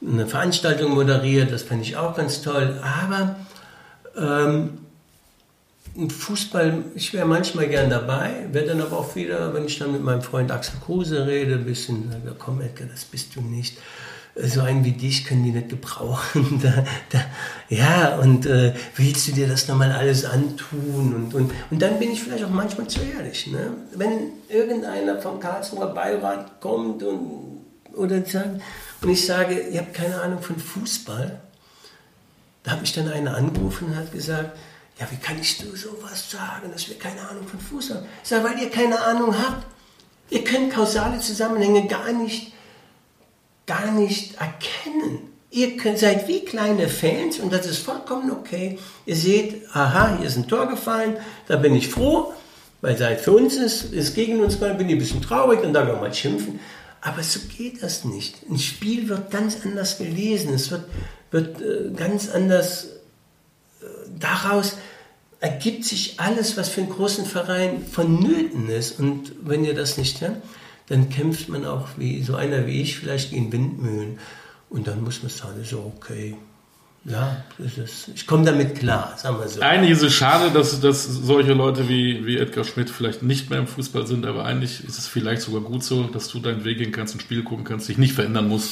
eine Veranstaltung moderiert, das fand ich auch ganz toll. Aber ähm, Fußball, ich wäre manchmal gern dabei, werde dann aber auch wieder, wenn ich dann mit meinem Freund Axel Kruse rede, ein bisschen sage, komm Edgar, das bist du nicht so einen wie dich können die nicht gebrauchen. [laughs] da, da, ja, und äh, willst du dir das nochmal alles antun? Und, und, und dann bin ich vielleicht auch manchmal zu ehrlich. Ne? Wenn irgendeiner vom Karlsruher Beirat kommt und, oder sagt, und ich sage, ihr habt keine Ahnung von Fußball, da hat mich dann einer angerufen und hat gesagt, ja, wie kann ich du sowas sagen, dass wir keine Ahnung von Fußball haben? Ich sage, weil ihr keine Ahnung habt. Ihr könnt kausale Zusammenhänge gar nicht gar nicht erkennen. Ihr könnt, seid wie kleine Fans und das ist vollkommen okay. Ihr seht, aha, hier ist ein Tor gefallen, da bin ich froh, weil seit für uns ist, ist gegen uns, bin ich ein bisschen traurig und da wir mal schimpfen. Aber so geht das nicht. Ein Spiel wird ganz anders gelesen, es wird, wird äh, ganz anders, äh, daraus ergibt sich alles, was für einen großen Verein vonnöten ist. Und wenn ihr das nicht habt, dann kämpft man auch wie so einer wie ich vielleicht gegen Windmühlen. Und dann muss man sagen, so okay. Ja, ist, ich komme damit klar, sagen wir so. Eigentlich ist es schade, dass, dass solche Leute wie, wie Edgar Schmidt vielleicht nicht mehr im Fußball sind, aber eigentlich ist es vielleicht sogar gut so, dass du deinen Weg gehen kannst, ein Spiel gucken kannst, dich nicht verändern musst.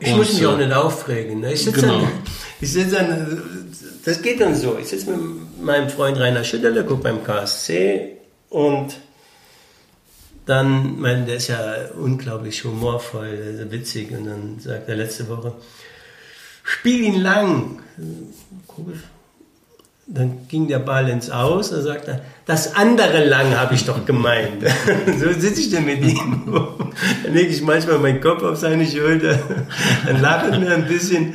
Ich und, muss mich auch nicht aufregen. Ne? Ich sitze genau. An, ich sitze an, das geht dann so. Ich sitze mit meinem Freund Rainer Schütterle, gucke beim KSC und dann, mein, der ist ja unglaublich humorvoll, witzig. Und dann sagt er letzte Woche, spiel ihn lang. Dann ging der Ball ins Aus, dann sagt er, das andere lang habe ich doch gemeint. [laughs] so sitze ich dann mit ihm. [laughs] dann lege ich manchmal meinen Kopf auf seine Schulter, dann lachen wir ein bisschen.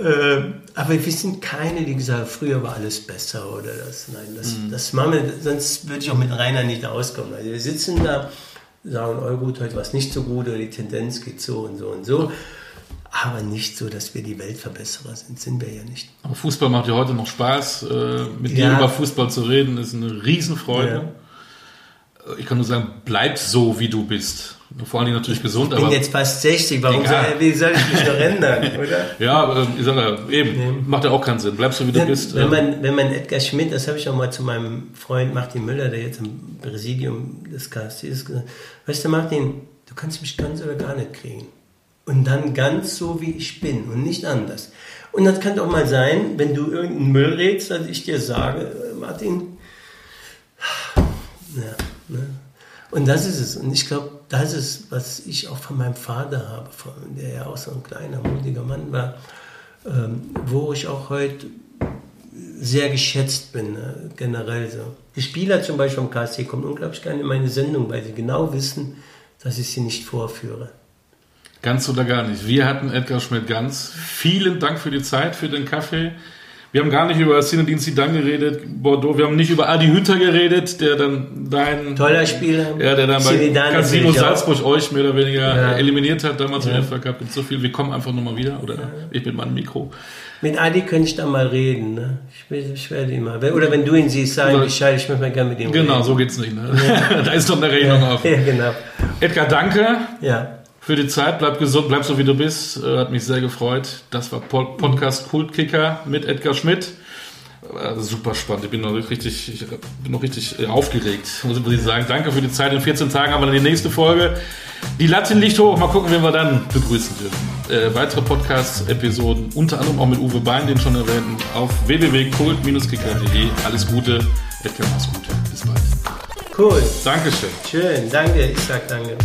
Äh, aber wir sind keine, die gesagt früher war alles besser oder das. Nein, das, mhm. das machen wir, sonst würde ich auch mit Rainer nicht auskommen. Also wir sitzen da sagen, oh gut, heute war es nicht so gut oder die Tendenz geht so und so und so. Aber nicht so, dass wir die Weltverbesserer sind, sind wir ja nicht. Aber Fußball macht ja heute noch Spaß. Äh, mit ja. dir über Fußball zu reden, ist eine Riesenfreude. Ja. Ich kann nur sagen, bleib so, wie du bist. Vor allem natürlich gesund. Ich bin jetzt fast 60, warum soll, wie soll ich mich noch ändern, [laughs] oder? ja, ich sage ja, eben, nee. macht ja auch keinen Sinn. Bleib so, wie du bist. Wenn man, wenn man Edgar Schmidt, das habe ich auch mal zu meinem Freund Martin Müller, der jetzt im Präsidium des KSC ist, gesagt, weißt du Martin, du kannst mich ganz oder gar nicht kriegen. Und dann ganz so, wie ich bin und nicht anders. Und das kann doch mal sein, wenn du irgendeinen Müll redest, dass ich dir sage, äh, Martin, ja, ne? Und das ist es. Und ich glaube, das ist, was ich auch von meinem Vater habe, der ja auch so ein kleiner, mutiger Mann war, ähm, wo ich auch heute sehr geschätzt bin, ne? generell so. Die Spieler zum Beispiel vom KSC kommen unglaublich gerne in meine Sendung, weil sie genau wissen, dass ich sie nicht vorführe. Ganz oder gar nicht. Wir hatten Edgar Schmidt-Ganz. Vielen Dank für die Zeit, für den Kaffee. Wir haben gar nicht über Zinedine Zidane geredet, Bordeaux. Wir haben nicht über Adi Hütter geredet, der dann dein... Toller Spieler. Ja, der dann bei Casino Salzburg euch mehr oder weniger ja. eliminiert hat, damals ja. im FA Cup. Gibt so viel. Wir kommen einfach nochmal wieder. Oder ja. ich mit meinem Mikro. Mit Adi könnte ich dann mal reden. Ne? Ich, ich werde ihn mal. Oder wenn du ihn siehst, sag ihm Bescheid, ich möchte mal gerne mit ihm genau, reden. Genau, so geht's nicht. Ne? Ja. [laughs] da ist doch eine Rechnung ja. auf. Ja, genau. Edgar, danke. Ja. Für die Zeit, bleib gesund, bleib so wie du bist. Äh, hat mich sehr gefreut. Das war Podcast Kultkicker mit Edgar Schmidt. Super spannend. Ich bin noch richtig, ich bin noch richtig äh, aufgeregt, muss ich sagen. Danke für die Zeit. In 14 Tagen haben wir dann die nächste Folge. Die Latte liegt hoch. Mal gucken, wen wir dann begrüßen dürfen. Äh, weitere Podcast-Episoden, unter anderem auch mit Uwe Bein, den schon erwähnten, auf www.kult-kicker.de. Alles Gute. Edgar, mach's gut. Bis bald. Cool. Dankeschön. Schön. Danke. Ich sag danke.